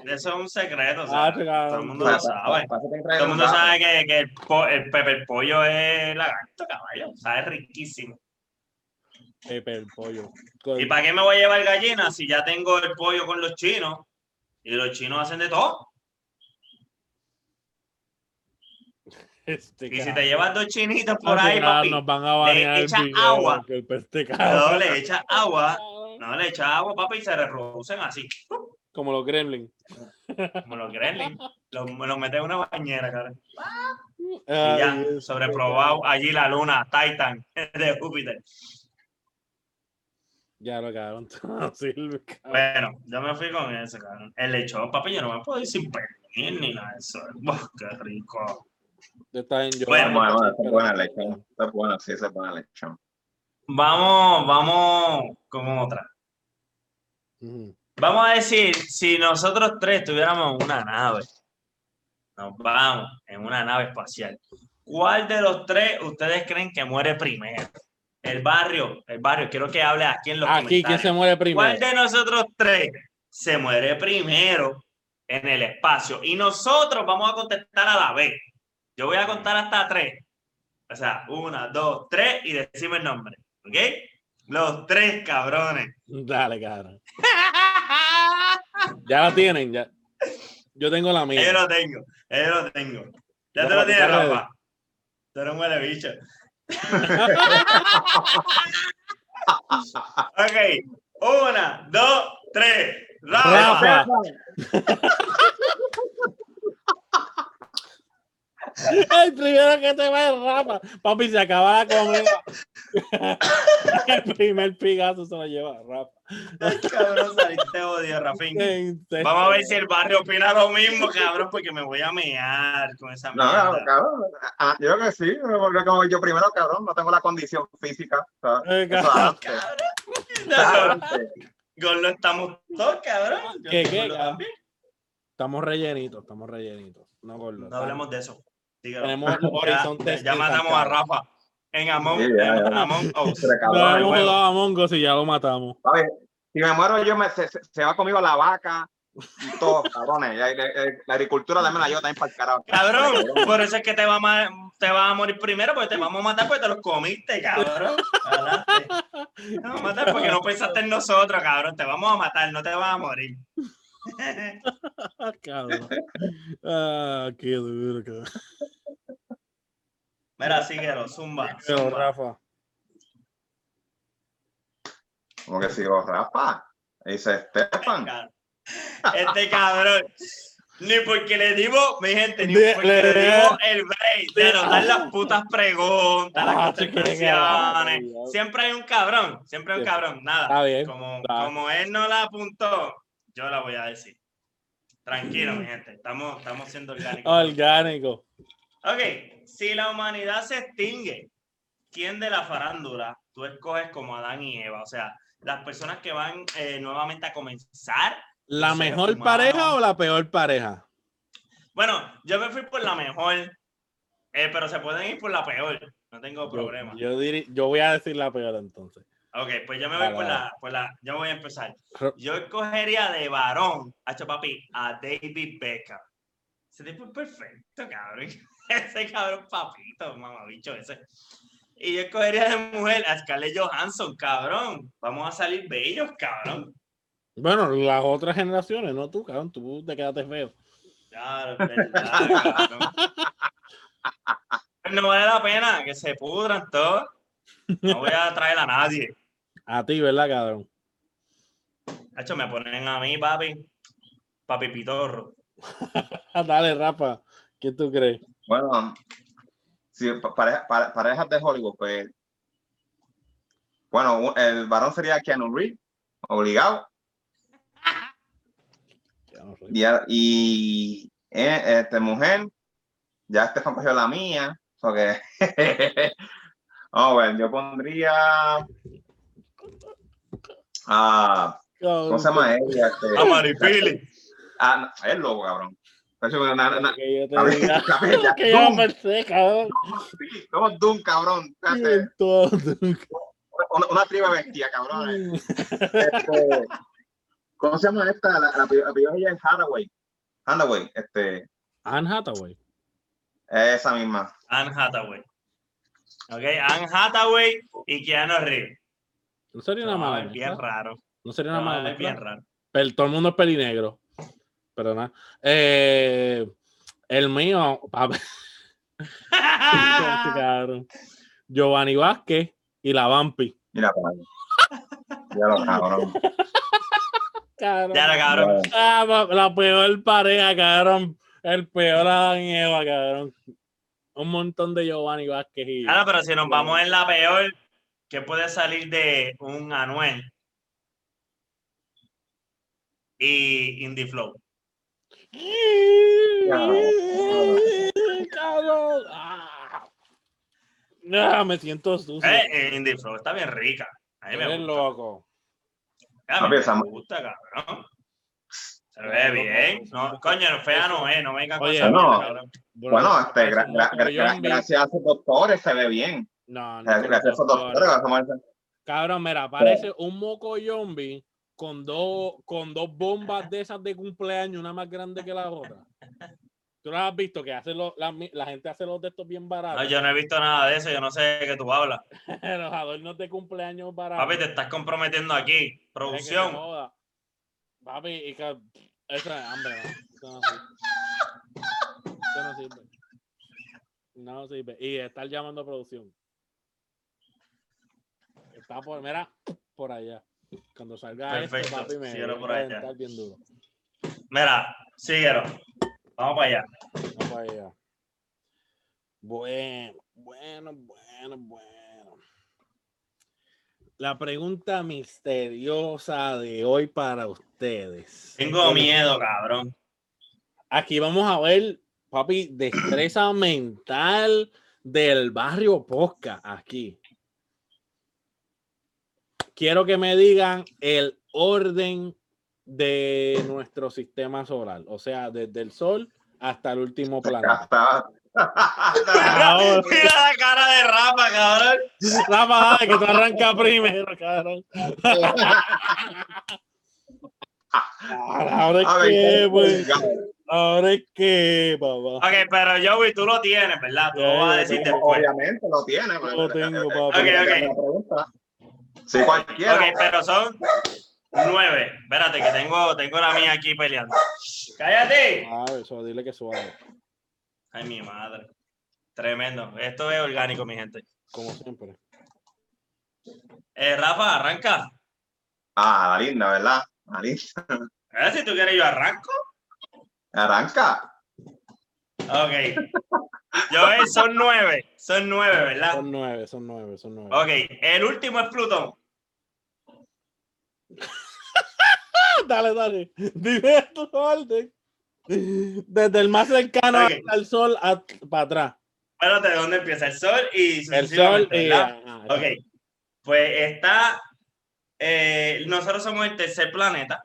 eso es un secreto, o sea, Ah, todo el mundo lo sabe. Todo el un mundo sabe que, que el, po- el pepper pollo es lagarto, caballo. Sabe riquísimo. Pepe, el pollo. ¿Y para qué me voy a llevar gallina si ya tengo el pollo con los chinos? Y los chinos hacen de todo. *laughs* Este, Y si te llevas dos chinitos por ahí, papi, Nos van a banear el echa video agua. el *laughs* no le echas agua, no le echas agua, papi, y se reproducen así, Como los gremlins. como los gremlins. Los, los metes en una bañera, cara. Y ya, sobreprobado allí la luna, Titan, *laughs* de Júpiter. Ya lo no *laughs* sirve, cabrón. Bueno, yo me fui con ese, cabrón. El lechón, papi, yo no me puedo ir sin pernil ni nada de eso. Uf, qué rico. Está bien, yo. Bueno, Bueno, bueno, esta es buena lechón. Esta es buena, sí, esa es buena lechón. Vamos, vamos con otra. Vamos a decir, si nosotros tres tuviéramos una nave, nos vamos en una nave espacial, ¿cuál de los tres ustedes creen que muere primero? El barrio, el barrio, quiero que hable aquí en los Aquí, ¿quién se muere ¿Cuál primero? de nosotros tres se muere primero en el espacio? Y nosotros vamos a contestar a la vez. Yo voy a contar hasta tres. O sea, una, dos, tres y decimos el nombre. ¿Ok? Los tres cabrones. Dale, cabrón. Ya la tienen, ya. Yo tengo la Yo mía. lo tengo, yo lo tengo. Ya Ya, te lo tienes. Rafa. Tú eres un huele bicho. Ok, una, dos, tres. Rafa. Rafa. *laughs* El primero que te va es Rafa. Papi, se acaba la comida. *laughs* El primer pigazo se lo lleva Rafa. Ay, cabrón, saliste odio, Rafín. *laughs* Vamos a ver si el barrio opina lo mismo, cabrón, porque me voy a mear con esa No, mierda. no, cabrón. Ah, yo creo que sí, porque como yo primero, cabrón, no tengo la condición física. sea, Eh, cabrón. Gol lo estamos todos, cabrón. Yo ¿Qué, qué, cabrón? Estamos rellenitos, estamos rellenitos. No, gordo. No hablemos de eso. Dígalo. Tenemos *laughs* Ya, horizontes. ya matamos a Rafa en Among, Sí, ya, en ya. Among *laughs* Us. Pero, No cabrón, hemos bueno. jugado a y ya lo matamos. Si me muero yo, me, se, va conmigo la vaca y todo, *laughs* cabrones. La agricultura también la llevo también para el carajo. Cabrón, por eso es que te va a, te morir primero, porque te vamos a matar porque te los comiste, cabrón. Te vamos a matar porque no pensaste en nosotros, cabrón. Te vamos a matar, no te vas a morir. Ah, cabrón. Ah, qué duro, cabrón. Mira, síguelo, zumba. Rafa. Como que sigo, Rafa. Dice Estefan. Este cabrón. Ni porque le dimos, mi gente, ni De- porque le- le dimos el break de anotar las putas preguntas, las Ah, contestaciones. Siempre hay un cabrón, siempre hay un cabrón. Nada. Está bien. Como, está. como él no la apuntó, yo la voy a decir. Tranquilo, mi gente. Estamos, estamos siendo orgánicos. Orgánico. Ok, si la humanidad se extingue, ¿quién de la farándula tú escoges como Adán y Eva? O sea, las personas que van eh, nuevamente a comenzar. ¿La mejor pareja o la peor pareja? Bueno, yo me fui por la mejor, eh, pero se pueden ir por la peor. No tengo Yo, problema. yo, diri- yo voy a decir la peor entonces. Ok, pues yo me voy por la, por la. Yo voy a empezar. Yo escogería de varón, hacho papi, a David Beckham. Ese tipo es perfecto, cabrón. *laughs* Ese cabrón papito, mamabicho ese. Y yo escogería de mujer a Scarlett Johansson, cabrón. Vamos a salir bellos, cabrón. Bueno, las otras generaciones, no tú, cabrón. Tú te quedaste feo. Claro, verdad, cabrón. *laughs* Pues No vale la pena que se pudran todos. No voy a traer a nadie. A ti, ¿verdad, cabrón? Hacho, me ponen a mí, papi. Papi Pitorro. *laughs* Dale, Rafa. ¿Qué tú crees? Bueno, si pa- pareja- pa- parejas de Hollywood, pues. Bueno, el varón sería Keanu Reeves, obligado. Y, y eh, este, mujer, ya Estefan cogió la mía. So que. Vamos a ver, yo pondría. Ah, ¿Cómo se llama ella? Este, A Maripili. ah, es lobo, cabrón. A a yo Doom, cabrón. Una, una tribu de bestia, cabrón. Este, ¿Cómo se llama esta? La, la, ella es Hathaway. Hathaway, este, Anne Hathaway. esa misma. Anne Hathaway. Ok, Anne Hathaway y Keanu Reeves. No sería una No, mala. es bien raro. No sería una No, mala. es bien raro. Pero todo el mundo es pelinegro. Pero nada. Eh, el mío, papi, *laughs* cabrón. Giovanni Vázquez y la Vampi. Mira. Ya lo cabrón. Cabrón. Ya lo cabrón. Ah, pa- la peor pareja, cabrón. El peor Adán y Eva, cabrón. Un montón de Giovanni Vázquez y. Claro, pero si nos vamos en la peor, ¿qué puede salir de un Anuel y Indie Flow. Cabrón. Ah. Ah, me siento sucio. Eh, eh, Indie Flow está bien rica. A mí me gusta. loco. A mí Papi, me gusta, cabrón. Se ve bien. No, coño, fea no es, no venga con Oye, esa no. mierda, cabrón. Bro, Bueno, este, gra- gra- gra- gracias a sus doctores se ve bien. No, no, Cabrón, mira, parece un moco yombi con dos, con dos bombas de esas de cumpleaños, una más grande que la otra. Tú lo has visto que hace los- la, la gente hace los de estos bien No, baratos. yo no he visto nada de eso, yo no sé de qué tú hablas. *laughs* los adornos de cumpleaños baratos. Papi, te estás comprometiendo aquí. Producción. Papi, y que eso es hambre, ¿no? Eso no sirve. Eso no sirve. No sirve. Y estar llamando a producción. Está por, mira, por allá. Cuando salga Perfecto, esto, papi, me síguelo voy por allá. bien duro. Mira, síguelo. Vamos para allá. Vamos para allá. Bueno, bueno, bueno, bueno. La pregunta misteriosa de hoy para ustedes. Tengo miedo, cabrón. Aquí vamos a ver, papi, destreza mental del barrio Posca. Aquí. Quiero que me digan el orden de nuestro sistema solar, o sea, desde el Sol hasta el último planeta. Hasta- *laughs* Ahora. Mira la cara de Rafa, cabrón. Rafa, dale, que tú arranca primero, cabrón. Ahora es ver, que, pues, ahora es que, papá. Ok, pero Joey, tú lo tienes, ¿verdad? Tú lo vas a decir después. Obviamente lo tiene. pero- Lo tengo, papi. Ok, ok. Sí, cualquiera. Ok, pero son nueve. Espérate, que tengo, tengo la mía aquí peleando. ¡Cállate! Ah, eso, dile que suave, Ay, mi madre. Tremendo. Esto es orgánico, mi gente. como siempre. Eh, Rafa, arranca. Ah, la linda, ¿verdad? La linda. A ver si tú quieres, yo arranco. Arranca. Ok. Joey, son nueve. Son nueve, ¿verdad? Son nueve, son nueve, son nueve. Ok, el último es Plutón. *laughs* Dale, dale. Dime tu orden. Desde el más cercano Ok. al sol para atrás. Espérate, ¿de dónde empieza? El Sol y El sol y. ah, Ok. Pues está. eh, nosotros somos el tercer planeta.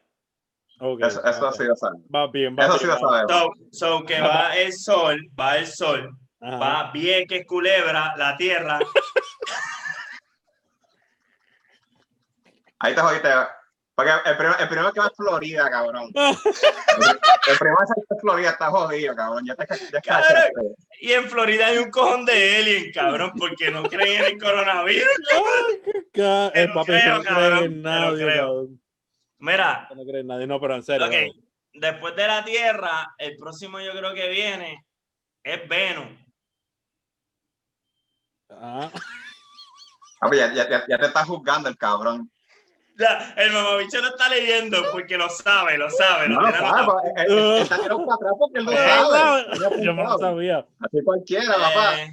ok, Eso, eso ok. sí lo sabe. Va bien, va Eso bien, sí lo bien. sabemos. So, so que va el Sol, va el Sol, Ajá. va Vieques, Culebra, la Tierra. *laughs* Ahí te jodiste. Porque el primero, el primero que va es Florida, cabrón. *laughs* El primero que va es Florida está jodido, cabrón. Ya te ya Cabrón. Y en Florida hay un cojón de alien, cabrón, porque no creen en el coronavirus. *laughs* Ca- Te eh, lo papi, creo, no cree cabrón, en nadie, creo. cabrón. Mira, No cree en nadie, no, pero en serio. ok, dale. después de la Tierra, el próximo yo creo que viene es Venus. Ya, ya, ya- ya te está juzgando el cabrón. Ya, el mamabicho lo está leyendo porque lo sabe, lo sabe. Lo No, anotado. pues, él- él está tirado para atrás porque él no Eh, *laughs* sabe. Yo no lo sabía. Así cualquiera, papá. Eh,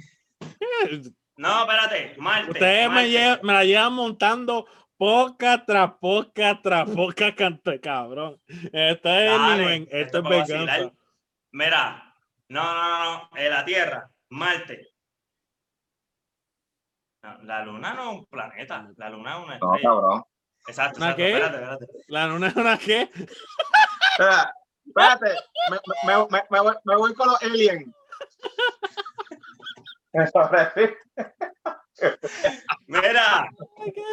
no, espérate, Marte. Ustedes me, Marte. lle- me la llevan montando poca tras poca tras poca cante, cabrón. Esto es, Dale, nivel- esto esto es venganza. vacilar. Mira, no, no, no, no, en la Tierra, Marte. No, la Luna no es un planeta, la Luna es una No, estrella. cabrón. Exacto, ¿Una exacto, qué? espérate, espérate. La luna es una qué? Espera, Espérate, me, me, me, me voy, me voy con los aliens. Eso es Mira,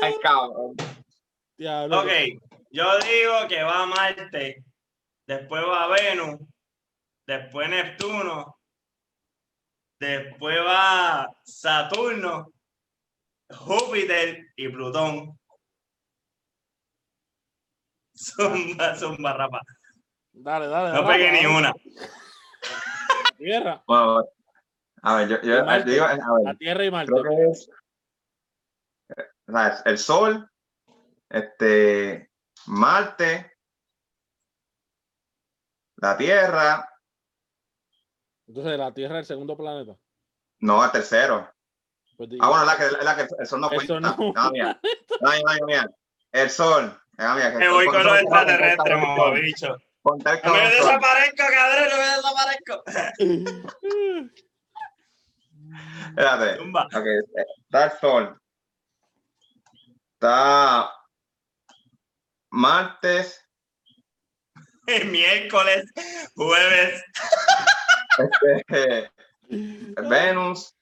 Ay, cabrón. Diablo. ok, yo digo que va a Marte, después va a Venus, después Neptuno, después va Saturno, Júpiter y Plutón. Zumba, zumba, rapa. Dale, dale. No pegué ni una. Tierra, Bueno, a ver, yo, yo Marte. digo, a la ver, Tierra y Marte. creo que es, o sea, es el Sol, este, Marte, la Tierra, Entonces, la Tierra es el segundo planeta. no, el tercero. Pues, Ah, bueno, la que, la que el Sol no El cuenta. Sol no mira. El Sol, Mira, mira, que Me voy con los extraterrestres, mamá, bicho. me desaparezco, cabrón, no me desaparezco. *laughs* Espérate. Zumba. Ok, eh, sol. Está martes, *laughs* Miércoles, jueves, este, *laughs* Venus,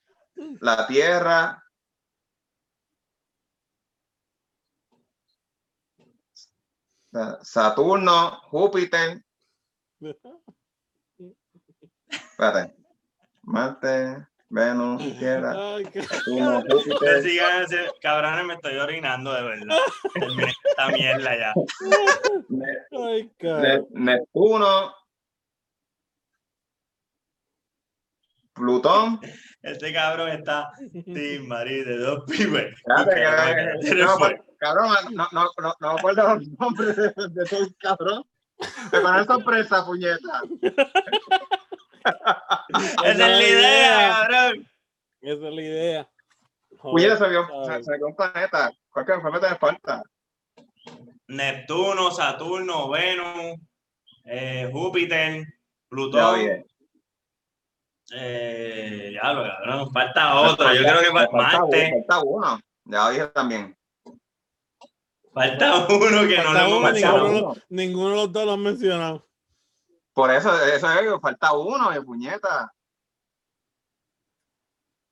la Tierra, Saturno, Júpiter. Espérate. Marte, Venus, Tierra, Ay, qué- Saturno, me Júpiter. sigan cabrones, me estoy orinando de verdad. Esta mierda ya. Ay, Neptuno, Plutón. Este cabrón está Team Marí de dos pibes. Pues, Cabrón, no, no, no, no me acuerdo los nombres de, de todos, cabrón. Me ponen sorpresa, puñeta. *laughs* Esa es la idea, cabrón. Esa es la idea. Puñeta se vio, Joder, se, se vio un planeta. ¿Cuál que planeta me falta? Neptuno, Saturno, Venus, eh, Júpiter, Ya Plutón. Oye. Eh, ya lo cabrón, falta otro. Yo creo que falta, uno, falta uno. Ya dije también. Falta uno que no Falta le hemos uno, ninguno. uno. Ninguno de los dos lo han mencionado. Por eso, eso es, falta uno, mi puñeta.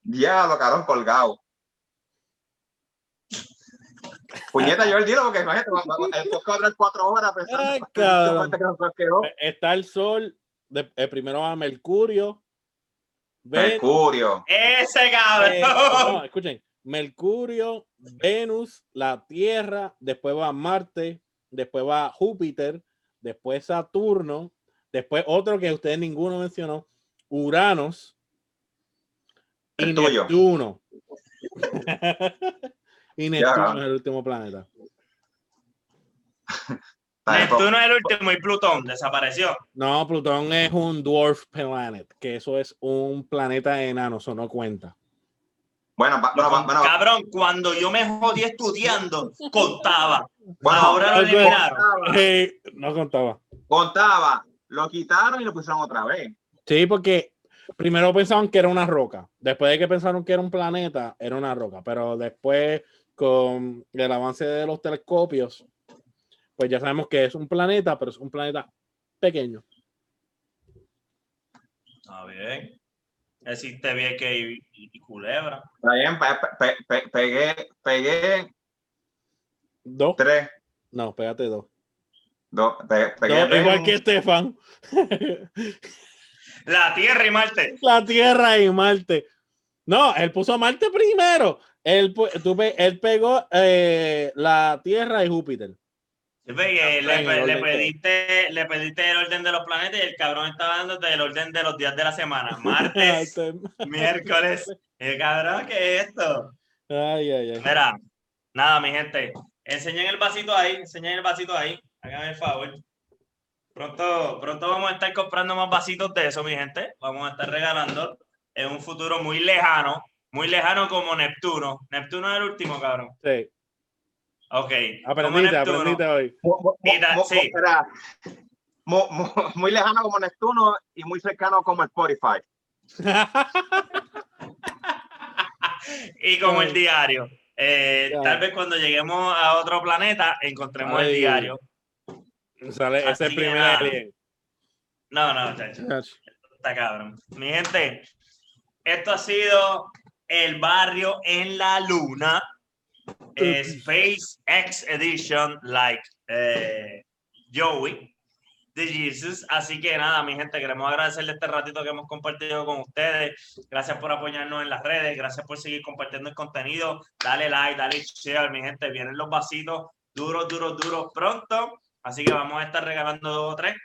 Diablo, cabrón, colgado. Puñeta, yo el dilo porque imagínate, el podcast va a durar cuatro horas pensando. Ay, que nos quedó. Está el Sol, de- primero va Mercurio. Mercurio. Ese eh, cabrón. no, escuchen, Mercurio, Venus, la Tierra, después va Marte, después va Júpiter, después Saturno, después otro que ustedes ninguno mencionó, Uranos y tuyo. Neptuno. *laughs* y Neptuno es el último planeta. *laughs* Neptuno es el último y Plutón desapareció. No, Plutón es un dwarf planet, que eso es un planeta enano, eso no cuenta. Bueno, va- bueno, va- bueno, Cabrón, cuando yo me jodí estudiando, contaba. bueno, Ahora lo eliminaron. contaba, Eh, no contaba. contaba, lo quitaron y lo pusieron otra vez. Sí, porque primero pensaban que era una roca. Después de que pensaron que era un planeta, era una roca. Pero después, con el avance de los telescopios, pues ya sabemos que es un planeta, pero es un planeta pequeño. Está bien. Existe Vieques y, y, y Culebra. Está bien, pe- pe- pe- pegué, pegué Dos. tres, No, pégate dos. dos, pe- pegué Dos, igual que Estefan. *laughs* La Tierra y Marte. La Tierra y Marte. No, él puso a Marte primero. Él, tú él pegó eh, la Tierra y Júpiter. Sí, en le, le pediste, le pediste el orden de los planetas y el cabrón estaba dándote el orden de los días de la semana. *laughs* Martes, miércoles. *laughs* El cabrón, ¿qué es esto? Ay, ay, ay. Mira, nada, mi gente. Enseñen el vasito ahí, enseñen el vasito ahí. Háganme el favor. Pronto, pronto vamos a estar comprando más vasitos de eso, mi gente. Vamos a estar regalando en un futuro muy lejano, muy lejano como Neptuno. Neptuno es el último, cabrón. Sí, Ok. aprendiste, aprendiste hoy. sí. *laughs* muy lejano como Neptuno y muy cercano como Spotify. *laughs* y como el diario. Eh, tal vez cuando lleguemos a otro planeta encontremos el diario. Sale, ese es el primer alien. No, no, chacho. Está cabrón. Mi gente, esto ha sido el barrio en la luna. Eh, Space X Edition, like eh, Joey de Jesus. Así que nada, mi gente, queremos agradecerle este ratito que hemos compartido con ustedes. Gracias por apoyarnos en las redes. Gracias por seguir compartiendo el contenido. Dale like, dale share, mi gente. Vienen los vasitos duros, duros, duros pronto. Así que vamos a estar regalando dos o tres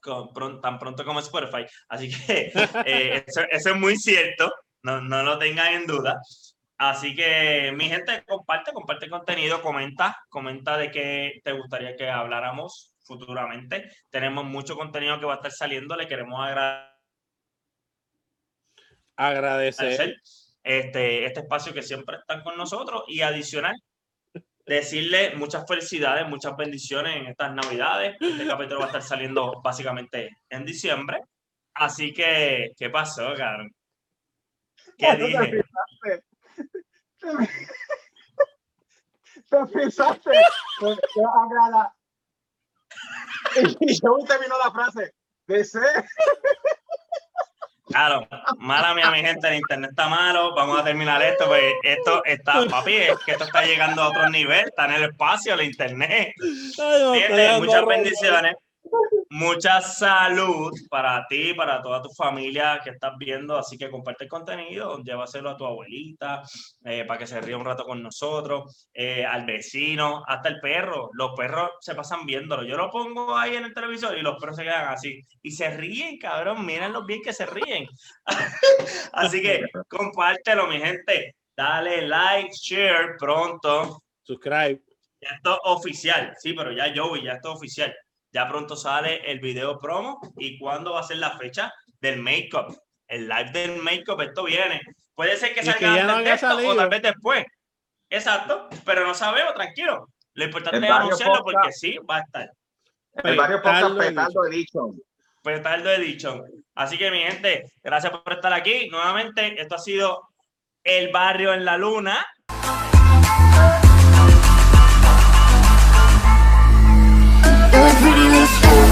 con- pron- tan pronto como Spotify. Así que *laughs* eh, eso, eso es muy cierto, no, no lo tengan en duda. Así que mi gente, comparte, comparte el contenido, comenta, comenta de qué te gustaría que habláramos futuramente. Tenemos mucho contenido que va a estar saliendo, le queremos Agradecer. agradecer este, este espacio que siempre están con nosotros y adicional. decirle muchas felicidades, muchas bendiciones en estas navidades. Este capítulo va a estar saliendo básicamente en diciembre. Así que, ¿qué pasó, cabrón? ¿Qué dije? *laughs* Te pensaste, te agrada. Y yo terminó la frase. Deseo. Claro, mala mía, mi gente, el internet está malo. Vamos a terminar esto, pues esto está, papi, es que esto está llegando a otro nivel, está en el espacio, el internet. Gente, muchas bendiciones mucha salud para ti, para toda tu familia que estás viendo. Así que comparte el contenido, llévaselo a tu abuelita eh, para que se ríe un rato con nosotros, eh, al vecino, hasta el perro. Los perros se pasan viéndolo. Yo lo pongo ahí en el televisor y los perros se quedan así y se ríen, cabrón. Mírenlos bien que se ríen. *laughs* así que compártelo, mi gente. Dale like, share pronto. Subscribe. Ya esto oficial, sí, pero ya yo ya esto oficial ya pronto sale el video promo y cuándo va a ser la fecha del make-up. El live del make-up, esto viene. Puede ser que salga antes o tal vez después. Exacto, pero no sabemos, tranquilo. Lo importante es anunciarlo porque sí, va a estar. El barrio Podcast Petardo Edition. Petardo Edition. Así que, mi gente, gracias por estar aquí. Nuevamente, esto ha sido El Barrio en la Luna. this world